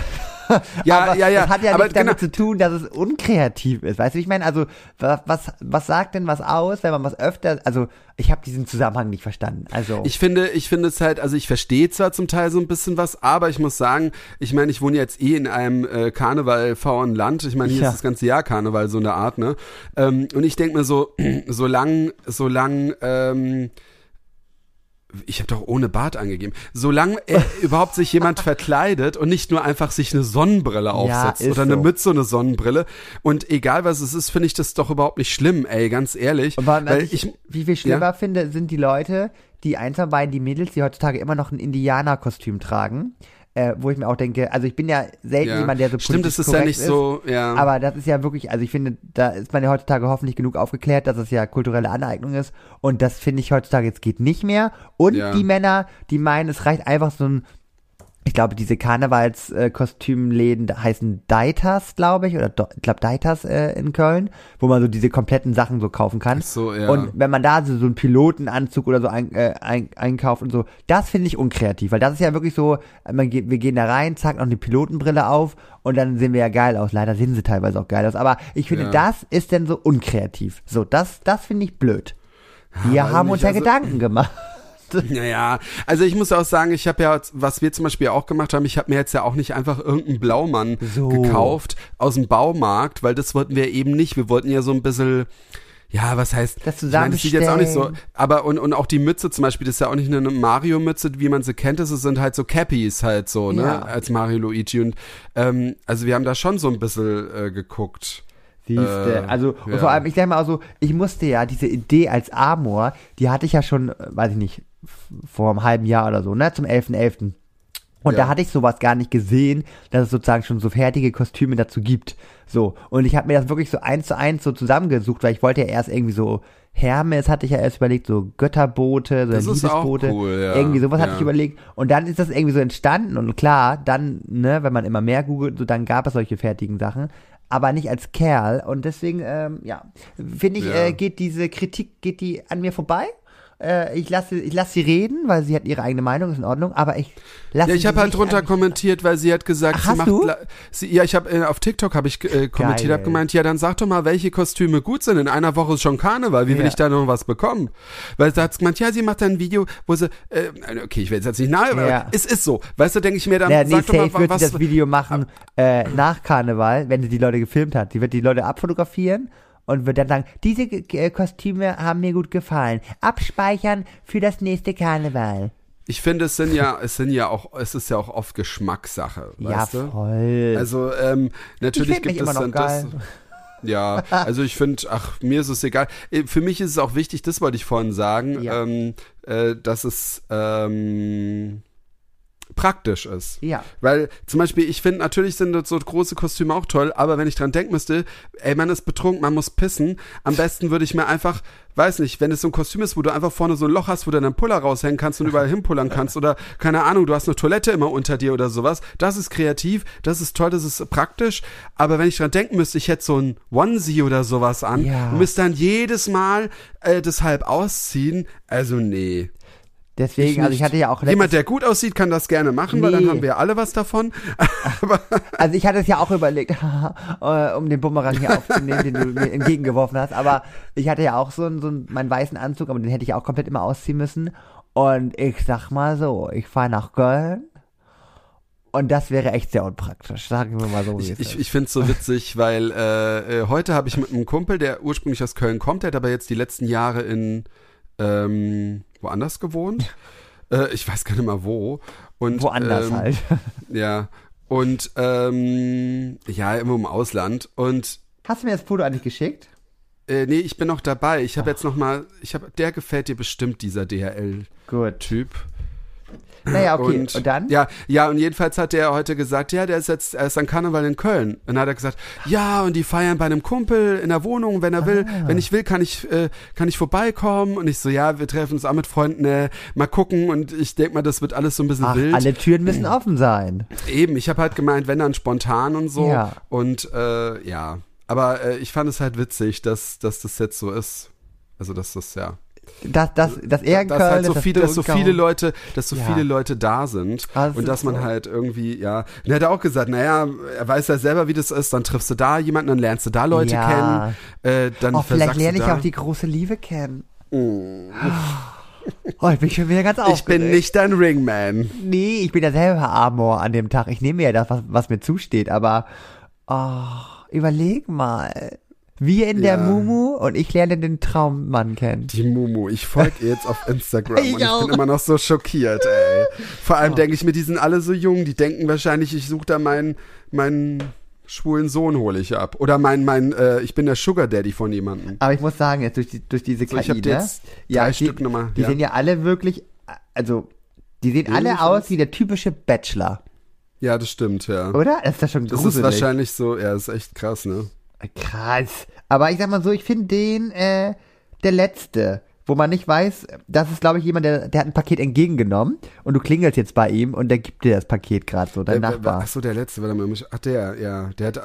Ja, aber ja, ja, Das hat ja aber nichts damit genau- zu tun, dass es unkreativ ist. Weißt du, ich meine? Also, was, was, sagt denn was aus, wenn man was öfter, also, ich habe diesen Zusammenhang nicht verstanden. Also, Ich finde, ich finde es halt, also ich verstehe zwar zum Teil so ein bisschen was, aber ich muss sagen, ich meine, ich wohne jetzt eh in einem äh, karnevalfahren Land. Ich meine, hier Ja. ist das ganze Jahr Karneval so eine Art, ne? Ähm, und ich denke mir so, solang, solang, ähm, ich habe doch ohne Bart angegeben. Solange äh, überhaupt sich jemand verkleidet und nicht nur einfach sich eine Sonnenbrille aufsetzt ist oder eine so. Mütze und eine Sonnenbrille und egal was es ist, finde ich das doch überhaupt nicht schlimm, ey, ganz ehrlich. aber weil ich, ich, wie viel schlimmer Ja? finde, sind die Leute, die eins von beiden, die Mädels, die heutzutage immer noch ein Indianerkostüm tragen. Äh, wo ich mir auch denke, also ich bin ja selten ja. jemand, der so Stimmt, politisch es ist ja nicht so, ja. Aber das ist ja wirklich, also ich finde, da ist man ja heutzutage hoffentlich genug aufgeklärt, dass es ja kulturelle Aneignung ist. Und das finde ich heutzutage jetzt geht nicht mehr. Und Ja. die Männer, die meinen, es reicht einfach so ein ich glaube, diese Karnevalskostümläden heißen Deitas, glaube ich, oder ich glaube Deitas äh, in Köln, wo man so diese kompletten Sachen so kaufen kann. Ach so, ja. Und wenn man da so, so einen Pilotenanzug oder so ein, äh, ein, einkauft und so, das finde ich unkreativ, weil das ist ja wirklich so, man geht, wir gehen da rein, zack, noch eine Pilotenbrille auf und dann sehen wir ja geil aus. Leider sehen sie teilweise auch geil aus, aber ich finde, Ja. das ist denn so unkreativ. So, das, das finde ich blöd. Wir weiß haben uns ja also- Gedanken gemacht. Naja, also ich muss auch sagen, ich habe ja, was wir zum Beispiel auch gemacht haben, ich habe mir jetzt ja auch nicht einfach irgendeinen Blaumann So. gekauft aus dem Baumarkt, weil das wollten wir eben nicht. Wir wollten ja so ein bisschen, ja, was heißt, Das ich meine, das sieht jetzt auch nicht so, aber und, und auch die Mütze zum Beispiel, das ist ja auch nicht eine Mario-Mütze, wie man sie kennt, das sind halt so Cappies halt so, ne, Ja. als Mario Luigi und ähm, also wir haben da schon so ein bisschen äh, geguckt. Siehste, Äh, also ja. und vor allem, ich denke mal auch so, ich musste ja diese Idee als Amor, die hatte ich ja schon, äh, weiß ich nicht, vor einem halben Jahr oder so, ne, zum 11.11. Und Ja. da hatte ich sowas gar nicht gesehen, dass es sozusagen schon so fertige Kostüme dazu gibt. So. Und ich habe mir das wirklich so eins zu eins so zusammengesucht, weil ich wollte ja erst irgendwie so Hermes hatte ich ja erst überlegt, so Götterboote, so Das ist auch Liebesboote. cool, ja. Irgendwie sowas hatte Ja. ich überlegt. Und dann ist das irgendwie so entstanden und klar, dann, ne, wenn man immer mehr googelt, so dann gab es solche fertigen Sachen. Aber nicht als Kerl. Und deswegen, ähm, ja, finde ich, Ja. äh, geht diese Kritik, geht die an mir vorbei. Äh, ich lasse, ich lasse sie reden, weil sie hat ihre eigene Meinung, ist in Ordnung. Aber ich lasse Ja, ich habe halt drunter kommentiert, weil sie hat gesagt, Ach, sie macht du? sie, ja, ich habe äh, auf TikTok habe ich äh, kommentiert, habe gemeint, ja, dann sag doch mal, welche Kostüme gut sind. In einer Woche ist schon Karneval, wie will Ja. ich da noch was bekommen? Weil sie hat gemeint, ja, sie macht dann ein Video, wo sie äh, okay, ich will jetzt nicht nahe, aber Ja. es ist so. Weißt du, denke ich mir dann, Ja, nee, sag doch mal, wird was sie das Video machen äh, nach Karneval, wenn sie die Leute gefilmt hat. Sie wird die Leute abfotografieren und wird dann sagen, diese Kostüme haben mir gut gefallen. Abspeichern für das nächste Karneval. Ich finde, es sind ja, es sind ja auch, es ist ja auch oft Geschmackssache, weißt ja, du? voll. Also ähm, natürlich gibt es dann das. geil. Ja, also ich finde, ach, mir ist es egal. Äh, Für mich ist es auch wichtig, das wollte ich vorhin sagen, Ja. ähm, äh, dass es ähm, praktisch ist. ja. Weil zum Beispiel, ich finde, natürlich sind das so große Kostüme auch toll, aber wenn ich dran denken müsste, ey, man ist betrunken, man muss pissen, am besten würde ich mir einfach, weiß nicht, wenn es so ein Kostüm ist, wo du einfach vorne so ein Loch hast, wo du deinen Puller raushängen kannst und überall hinpullern kannst oder, keine Ahnung, du hast eine Toilette immer unter dir oder sowas, das ist kreativ, das ist toll, das ist praktisch, aber wenn ich dran denken müsste, ich hätte so ein Onesie oder sowas an Ja. und müsste dann jedes Mal äh, das halb ausziehen, also nee. Deswegen, also ich hatte ja auch Jemand, der gut aussieht, kann das gerne machen, weil dann Nee. haben wir alle was davon. Also ich hatte es ja auch überlegt, äh, um den Bumerang hier aufzunehmen, den du mir entgegengeworfen hast. Aber ich hatte ja auch so einen, so einen meinen weißen Anzug, aber den hätte ich auch komplett immer ausziehen müssen. Und ich sag mal so, ich fahre nach Köln und das wäre echt sehr unpraktisch. Sagen wir mal so, wie Ich, es ich, ist. ich finde es so witzig, weil äh, äh, heute habe ich mit einem Kumpel, der ursprünglich aus Köln kommt, der hat aber jetzt die letzten Jahre in ähm, woanders gewohnt. Äh, ich weiß gar nicht mal wo. Und, Woanders ähm, halt. Ja. Und ähm, ja, irgendwo im Ausland. Und Hast du mir das Foto eigentlich geschickt? äh, nee, ich bin noch dabei. Ich habe jetzt noch mal, ich habe, der gefällt dir bestimmt, dieser DHL-Typ. Naja, okay. Und, dann? Ja, ja, und jedenfalls hat der heute gesagt, ja, der ist jetzt, er ist an Karneval in Köln. Und dann hat er gesagt, ja, und die feiern bei einem Kumpel in der Wohnung, wenn er will, Ah. wenn ich will, kann ich, äh, kann ich vorbeikommen. Und ich so, ja, wir treffen uns auch mit Freunden, äh, mal gucken. Und ich denk mal, das wird alles so ein bisschen Ach, wild. alle Türen müssen offen sein. Eben, ich habe halt gemeint, wenn dann spontan und so. Ja. Und äh, ja, aber äh, ich fand es halt witzig, dass, dass das jetzt so ist. Also, dass das ja. Dass, dass, dass er in dass Köln halt so du dass so viele Leute, dass so Ja. viele Leute da sind das und dass man so. halt irgendwie, ja, und er hat auch gesagt, naja, er weiß ja selber, wie das ist, dann triffst du da jemanden, dann lernst du da Leute Ja. kennen, äh, dann Oh, vielleicht lerne ich da. auch die große Liebe kennen. Oh, ich bin schon wieder ganz ich aufgeregt. bin nicht dein Ringman. Nee, ich bin ja selber Amor an dem Tag. Ich nehme mir ja das, was, was mir zusteht, aber oh, überleg mal. Wir in der Ja. Mumu und ich lerne den Traummann kennen. Die Mumu, ich folge ihr jetzt auf Instagram Ich und ich auch. bin immer noch so schockiert, ey. Vor allem denke ich mir, die sind alle so jung, die denken wahrscheinlich, ich suche da meinen, meinen schwulen Sohn hole ich ab. Oder mein, mein, äh, ich bin der Sugar Daddy von jemandem. Aber ich muss sagen, jetzt durch, die, durch diese So, ich KI, hab dir ne? jetzt drei die, Stück nochmal, Die ja. sehen ja alle wirklich, also, die sehen alle Ähnlich aus wie der typische Bachelor, Ja, das stimmt, ja. oder? Das ist ja schon Das gruselig. ist wahrscheinlich so, ja, ist echt krass, ne? Krass. Aber ich sag mal so, ich finde den, äh, der letzte, wo man nicht weiß, das ist, glaube ich, jemand, der, der hat ein Paket entgegengenommen und du klingelst jetzt bei ihm und der gibt dir das Paket gerade so, dein Äh, Nachbar. Ach so, der letzte, warte mal, ach der, ja, der hat äh,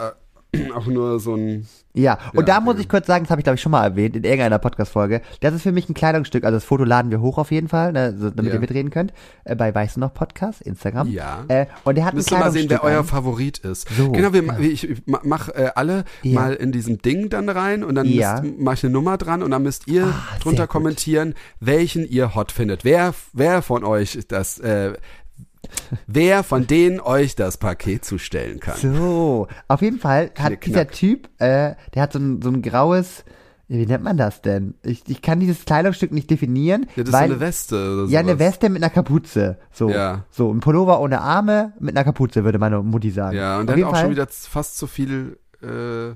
auch nur so ein, Ja, und Ja, da muss ich kurz sagen, das habe ich glaube ich schon mal erwähnt in irgendeiner Podcast-Folge. Das ist für mich ein Kleidungsstück. Also das Foto laden wir hoch auf jeden Fall, ne, so, damit Ja. ihr mitreden könnt. Äh, bei Weißt du noch Podcast, Instagram. Ja. Äh, und der hat Müsst ein mal sehen, wer euer. Favorit ist. So, genau, wir, ja. ich ich ma- mach äh, alle mal in diesem Ding dann rein und dann Ja. müsst, mach ich eine Nummer dran und dann müsst ihr Ah, drunter kommentieren, welchen ihr hot findet. Wer, wer von euch das, äh, wer von denen euch das Paket zustellen kann. So, auf jeden Fall hat Knick, dieser. Typ, äh, der hat so ein, so ein graues, wie nennt man das denn? Ich, ich kann dieses Kleidungsstück nicht definieren, Ja, das weil ist so eine Weste oder ja eine sowas. Weste mit einer Kapuze, so, Ja. so ein Pullover ohne Arme mit einer Kapuze würde meine Mutti sagen. Ja, und Auf der hat auch Fall, schon wieder fast zu viel äh,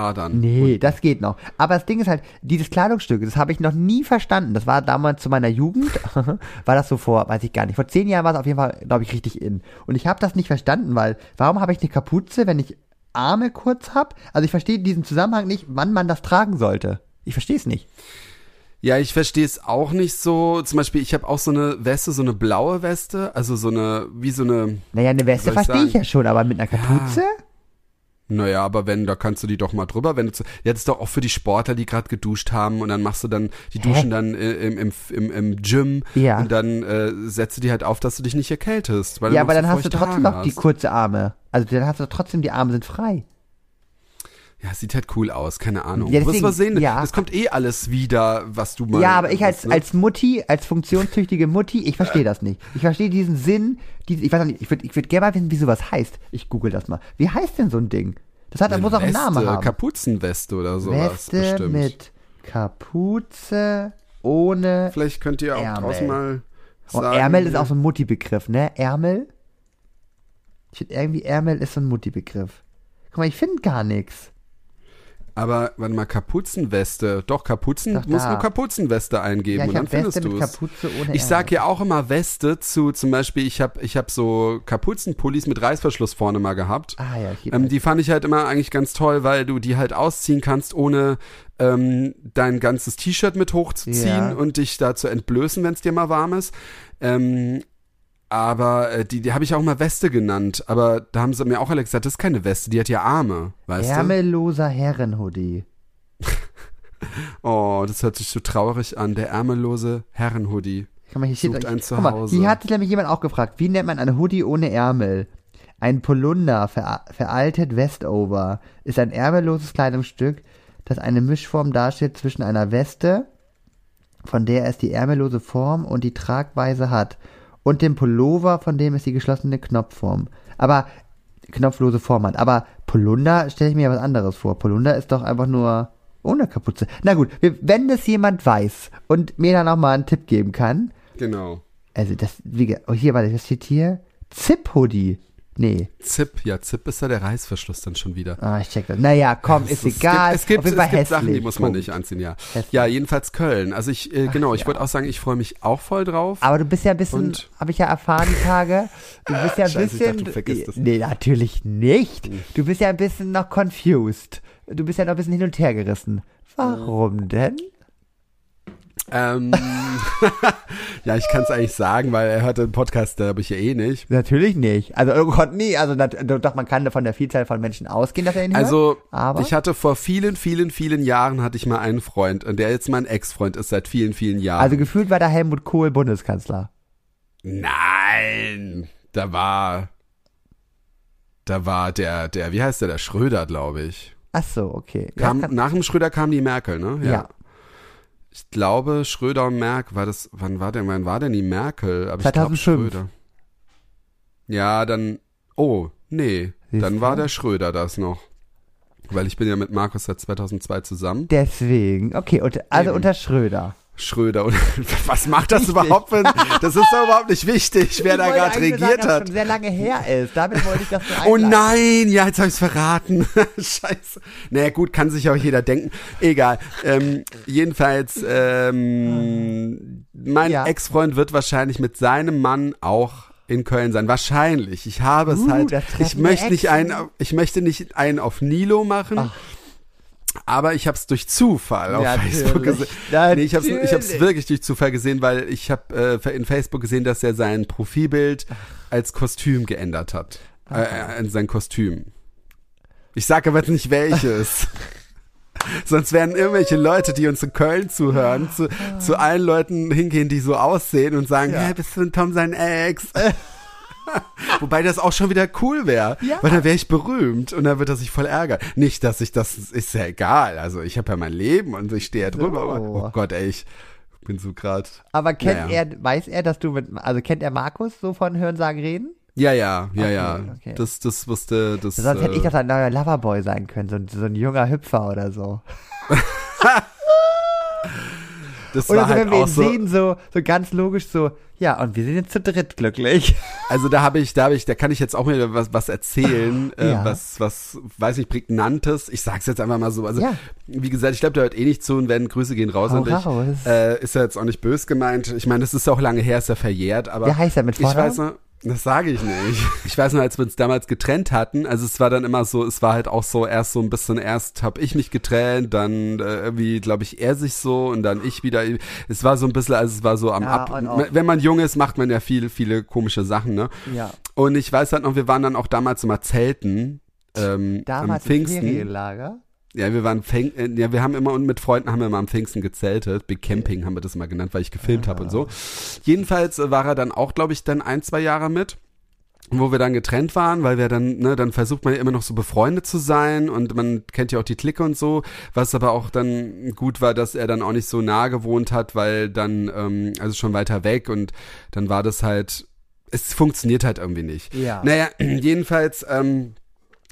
Adern. Nee, das geht noch. Aber das Ding ist halt, dieses Kleidungsstück, das habe ich noch nie verstanden. Das war damals zu meiner Jugend, war das so vor, weiß ich gar nicht, vor zehn Jahren war es auf jeden Fall, glaube ich, richtig in. Und ich habe das nicht verstanden, weil, warum habe ich eine Kapuze, wenn ich Arme kurz habe? Also ich verstehe diesen Zusammenhang nicht, wann man das tragen sollte. Ich verstehe es nicht. Ja, ich verstehe es auch nicht so. Zum Beispiel, ich habe auch so eine Weste, so eine blaue Weste, also so eine, wie so eine, Naja, eine Weste verstehe ich ja schon, aber mit einer Kapuze? Naja, aber wenn, da kannst du die doch mal drüber, wenn du zu, ist doch auch für die Sportler, die gerade geduscht haben und dann machst du dann, die Hä? duschen dann äh, im, im, im, im Gym Ja. und dann äh, setzt du die halt auf, dass du dich nicht erkältest. Weil Ja, aber dann hast du trotzdem noch die kurze Arme. Also dann hast du trotzdem, die Arme sind frei. Ja, sieht halt cool aus, keine Ahnung. Ja, deswegen, mal sehen, ja. das kommt eh alles wieder, was du mal. Ja, aber ich als, ne? als Mutti, als funktionstüchtige Mutti, ich verstehe das nicht. Ich verstehe diesen Sinn, diese, ich weiß nicht, ich würde ich würd gerne mal wissen, wie sowas heißt. Ich google das mal. Wie heißt denn so ein Ding? Das hat, Eine muss auch einen Namen haben. Kapuzenweste oder sowas Weste bestimmt. mit Kapuze ohne Vielleicht könnt ihr auch Ärmel. draußen mal Oh, sagen. Ärmel ist auch so ein Mutti-Begriff, ne? Ärmel? Ich finde irgendwie Ärmel ist so ein Mutti-Begriff. Guck mal, ich finde gar nichts. Aber warte mal, Kapuzenweste. Doch, Kapuzen, Doch, musst da. nur Kapuzenweste eingeben Ja, ich und dann findest du es. Ich sag ja auch immer Weste zu, zum Beispiel, ich habe ich hab so Kapuzenpullis mit Reißverschluss vorne mal gehabt. Ah ja, Ähm, die fand ich halt immer eigentlich ganz toll, weil du die halt ausziehen kannst, ohne ähm, dein ganzes T-Shirt mit hochzuziehen Ja. und dich da zu entblößen, wenn es dir mal warm ist. Ähm, aber äh, die, die habe ich auch mal Weste genannt. Aber da haben sie mir auch alle gesagt, das ist keine Weste, die hat ja Arme, weißt Ärmelloser Herrenhoodie. Oh, das hört sich so traurig an. Der ärmellose Herrenhoodie. Guck mal, hier steht, Sucht ein guck mal, Zuhause. hier hat sich nämlich jemand auch gefragt, wie nennt man eine Hoodie ohne Ärmel? Ein Polunder, ver veraltet Westover, ist ein ärmelloses Kleidungsstück, das eine Mischform darstellt zwischen einer Weste, von der es die ärmellose Form und die Tragweise hat, und dem Pullover, von dem es die geschlossene Knopfform. Aber knopflose Form hat. Aber Polunder stelle ich mir ja was anderes vor. Polunder ist doch einfach nur ohne Kapuze. Na gut, wenn das jemand weiß und mir dann auch mal einen Tipp geben kann, Genau. also das, wie, oh hier, warte, was steht hier? Zip-Hoodie. Nee, Zip, ja, Zip ist ja der Reißverschluss dann schon wieder. ah, ich check das. Naja, komm, ist Es egal. Gibt, es gibt, es gibt hässlich. Sachen, die muss man nicht anziehen, ja. Hässlich. Ja, jedenfalls Köln. Also ich, äh, genau, ich ja. wollte auch sagen, ich freue mich auch voll drauf. Aber du bist ja ein bisschen, habe ich ja erfahren die Tage, du bist ja ein Scheiße, ich bisschen, dachte, du vergisst es. nee, natürlich nicht. Du bist ja ein bisschen noch confused. Du bist ja noch ein bisschen hin und her gerissen. Warum denn? Ähm, ja, ich kann es eigentlich sagen, weil er hört den Podcast, da habe ich ja eh nicht. Natürlich nicht. Also, oh Gott, nee. Also, nat- doch, man kann von der Vielzahl von Menschen ausgehen, dass er ihn hört. Also, ich hatte vor vielen, vielen, vielen Jahren hatte ich mal einen Freund und der jetzt mein Ex-Freund ist seit vielen, vielen Jahren. also gefühlt war da Helmut Kohl Bundeskanzler. Nein, da war, da war der, der, wie heißt der, der Schröder, glaube ich. Ach so, okay. Ja, Kam, nach dem Schröder kam die Merkel, ne? ja. Ich glaube, Schröder und Merkel, war das, wann war denn, wann war denn die Merkel? Aber ich 2005. glaube Schröder. Ja, dann, oh, nee, Siehst dann du? war der Schröder das noch. Weil ich bin ja mit Markus seit 2002 zusammen. Deswegen. Okay, und, also Eben. unter Schröder. Schröder und was macht das überhaupt? Für, das ist doch überhaupt nicht wichtig, wer Ich da gerade regiert sagen, es hat. schon sehr lange her ist. Damit wollte ich das so Oh nein, ja, jetzt habe ich's verraten. Scheiße. Naja, gut, kann sich auch jeder denken. Egal. Ähm, jedenfalls, ähm, mein Ja. Ex-Freund wird wahrscheinlich mit seinem Mann auch in Köln sein. Wahrscheinlich. Ich habe es Uh, halt. das Ich möchte nicht einen, ich möchte nicht einen auf Nilo machen. Ach. Aber ich habe es durch Zufall auf Natürlich, Facebook gesehen. Nee, ich habe es ich hab's wirklich durch Zufall gesehen, weil ich habe äh, in Facebook gesehen, dass er sein Profilbild als Kostüm geändert hat. Äh, in sein Kostüm. Ich sage aber jetzt nicht welches. Sonst werden irgendwelche Leute, die uns in Köln zuhören, zu, zu allen Leuten hingehen, die so aussehen und sagen, Ja. hey, bist du ein Tom sein Ex? Wobei das auch schon wieder cool wäre, Ja. weil dann wäre ich berühmt und dann wird er sich voll ärgern. Nicht, dass ich das ist ja egal. Also ich habe ja mein Leben und ich stehe ja drüber. So. Aber, oh Gott, ey, ich bin so grad. Aber kennt Naja. er, weiß er, dass du mit, also kennt er Markus so von Hörensagen reden? Ja, ja, ja, Okay, ja. okay. Das, das wusste, das. Sonst hätte ich äh, doch ein neuer Loverboy sein können, so, ein- so ein junger Hüpfer oder so. das Oder war so, halt wenn wir ihn so. sehen, so, so ganz logisch so, ja, und wir sind jetzt zu dritt glücklich. Also da habe ich, da habe ich, da kann ich jetzt auch wieder was, was erzählen, äh, Ja. was, was, weiß nicht, prägnantes. Ich sag's jetzt einfach mal so. Also Ja. wie gesagt, ich glaube, der hört eh nicht zu und werden Grüße gehen raus Hau an dich. raus. Äh, ist ja jetzt auch nicht bös gemeint. Ich meine, das ist auch lange her, ist ja verjährt, aber Wie heißt er mit ich Vornamen? weiß noch, das sage ich nicht. Ich weiß noch, als wir uns damals getrennt hatten, also es war dann immer so, es war halt auch so erst so ein bisschen, erst habe ich mich getrennt, dann äh, irgendwie, glaube ich, er sich so und dann ich wieder. Es war so ein bisschen, also es war so am Ja, Ab. Wenn man jung ist, macht man ja viele, viele komische Sachen, ne? Ja. Und ich weiß halt noch, wir waren dann auch damals immer zelten. Ähm, Damals am im Pfingsten. Ferienlager. Ja, wir waren Pfing äh, ja, wir haben immer und mit Freunden haben wir immer am Pfingsten gezeltet. Big Camping haben wir das mal genannt, weil ich gefilmt habe und so. Jedenfalls äh, war er dann auch, glaube ich, dann ein, zwei Jahre mit. Wo wir dann getrennt waren, weil wir dann, ne, dann versucht man ja immer noch so befreundet zu sein und man kennt ja auch die Clique und so, was aber auch dann gut war, dass er dann auch nicht so nah gewohnt hat, weil dann, ähm, also schon weiter weg und dann war das halt, es funktioniert halt irgendwie nicht. Ja. Naja, jedenfalls ähm,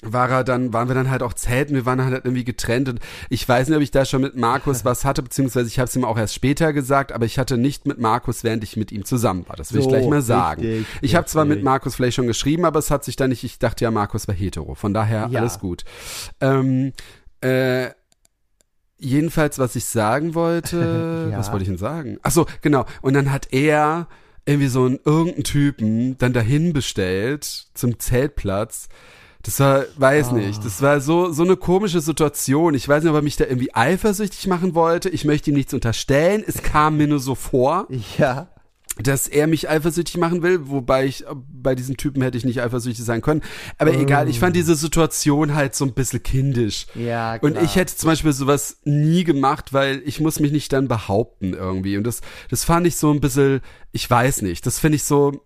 war er dann, waren wir dann halt auch zelten, wir waren halt irgendwie getrennt und ich weiß nicht, ob ich da schon mit Markus was hatte, beziehungsweise ich habe es ihm auch erst später gesagt, aber ich hatte nicht mit Markus, während ich mit ihm zusammen war. Das will ich So, gleich mal sagen. richtig, ich habe zwar mit. Markus vielleicht schon geschrieben, aber es hat sich dann nicht, ich dachte ja, Markus war hetero, von daher Ja. alles gut. Ähm, äh, Jedenfalls, was ich sagen wollte, Ja. was wollte ich denn sagen? Ach so, genau. Und dann hat er irgendwie so einen irgendeinen Typen dann dahin bestellt zum Zeltplatz. Das war, weiß nicht, das war so, so eine komische Situation. Ich weiß nicht, ob er mich da irgendwie eifersüchtig machen wollte. Ich möchte ihm nichts unterstellen. Es kam mir nur so vor Ja. dass er mich eifersüchtig machen will, wobei ich bei diesem Typen hätte ich nicht eifersüchtig sein können. Aber egal, ich fand diese Situation halt so ein bisschen kindisch. Ja, Und klar. ich hätte zum Beispiel sowas nie gemacht, weil ich muss mich nicht dann behaupten irgendwie. Und das, das fand ich so ein bisschen, ich weiß nicht, das finde ich so,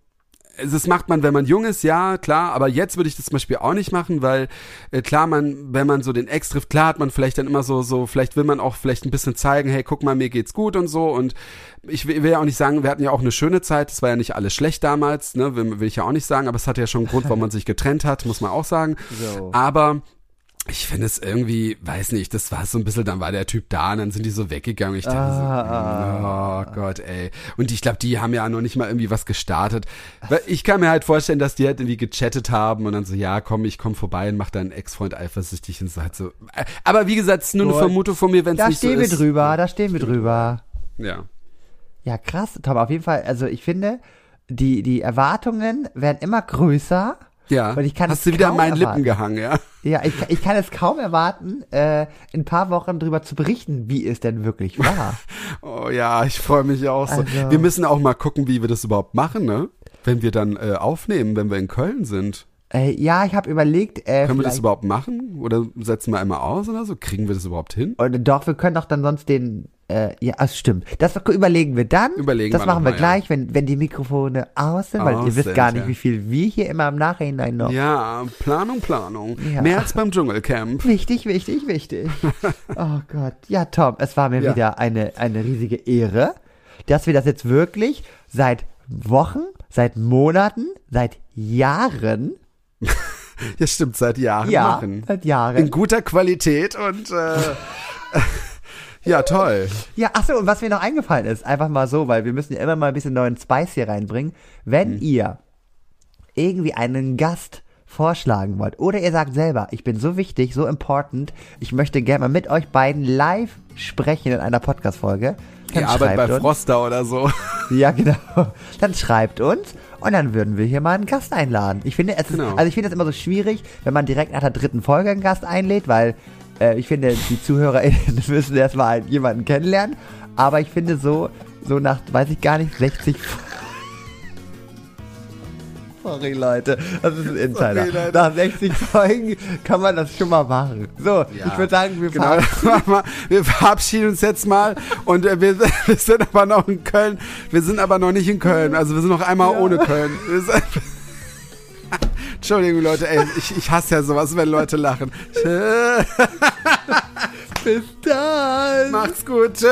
das macht man, wenn man jung ist, ja, klar, aber jetzt würde ich das zum Beispiel auch nicht machen, weil äh, klar, man, wenn man so den Ex trifft, klar hat man vielleicht dann immer so, so, vielleicht will man auch vielleicht ein bisschen zeigen, hey, guck mal, mir geht's gut und so und ich will, will ja auch nicht sagen, wir hatten ja auch eine schöne Zeit, das war ja nicht alles schlecht damals, ne, will, will ich ja auch nicht sagen, aber es hat ja schon einen Grund, warum man sich getrennt hat, muss man auch sagen. So. Aber ich finde es irgendwie, weiß nicht, das war so ein bisschen, dann war der Typ da und dann sind die so weggegangen. Ich dachte Ah, so, oh Gott, ey. Und ich glaube, die haben ja noch nicht mal irgendwie was gestartet. Weil ich kann mir halt vorstellen, dass die halt irgendwie gechattet haben und dann so, ja, komm, ich komm vorbei und mach deinen Ex-Freund eifersüchtig und so halt so. Aber wie gesagt, es ist nur eine. Vermutung von mir, wenn es Da nicht so stehen wir ist. drüber, da stehen wir drüber. Ja. Ja, krass, Tom, auf jeden Fall, also ich finde, die, die Erwartungen werden immer größer. Ja. Und ich kann Hast es du wieder an meinen erwarten. Lippen gehangen, ja? Ja, ich, ich kann es kaum erwarten, äh, in ein paar Wochen drüber zu berichten, wie es denn wirklich war. Oh ja, ich freue mich auch so. Also- Wir müssen auch mal gucken, wie wir das überhaupt machen, ne? Wenn wir dann äh, aufnehmen, wenn wir in Köln sind. Äh, ja, ich habe überlegt, äh, Können wir das überhaupt machen? Oder setzen wir einmal aus oder so? Kriegen wir das überhaupt hin? Und doch, wir können doch dann sonst den, äh, ja, das stimmt. Das überlegen wir dann. Überlegen das wir machen wir mal, gleich, wenn, wenn die Mikrofone aus sind, weil Aus ihr wisst gar nicht, ja. wie viel wir hier immer im Nachhinein noch. Ja, Planung, Planung. Ja. Mehr als beim Dschungelcamp. Wichtig, wichtig, wichtig. oh Gott. Ja, Tom, es war mir Ja. wieder eine, eine riesige Ehre, dass wir das jetzt wirklich seit Wochen, seit Monaten, seit Jahren, Ja, stimmt, seit Jahren ja, machen. seit Jahren. In guter Qualität und äh, ja, toll. Ja, achso, und was mir noch eingefallen ist, einfach mal so, weil wir müssen ja immer mal ein bisschen neuen Spice hier reinbringen. Wenn ihr irgendwie einen Gast vorschlagen wollt oder ihr sagt selber, ich bin so wichtig, so important, ich möchte gerne mal mit euch beiden live sprechen in einer Podcast-Folge, Ihr arbeitet bei uns. Froster oder so. Ja, genau. Dann schreibt uns und dann würden wir hier mal einen Gast einladen. Ich finde, es ist, Genau. also ich finde es immer so schwierig, wenn man direkt nach der dritten Folge einen Gast einlädt, weil Äh, ich finde, die ZuhörerInnen müssen erstmal jemanden kennenlernen. Aber ich finde so, so nach, weiß ich gar nicht, 60 Sorry, Leute. Das ist ein Insider. Sorry. Nach 60 Folgen kann man das schon mal machen. So, ich würde sagen, wir Genau, mal. wir verabschieden uns jetzt mal und äh, wir, wir sind aber noch in Köln. Wir sind aber noch nicht in Köln. Also wir sind noch einmal Ja. ohne Köln. Entschuldigung, Leute, ey, ich, ich hasse ja sowas, wenn Leute lachen. Bis dann. Macht's gut, tschüss.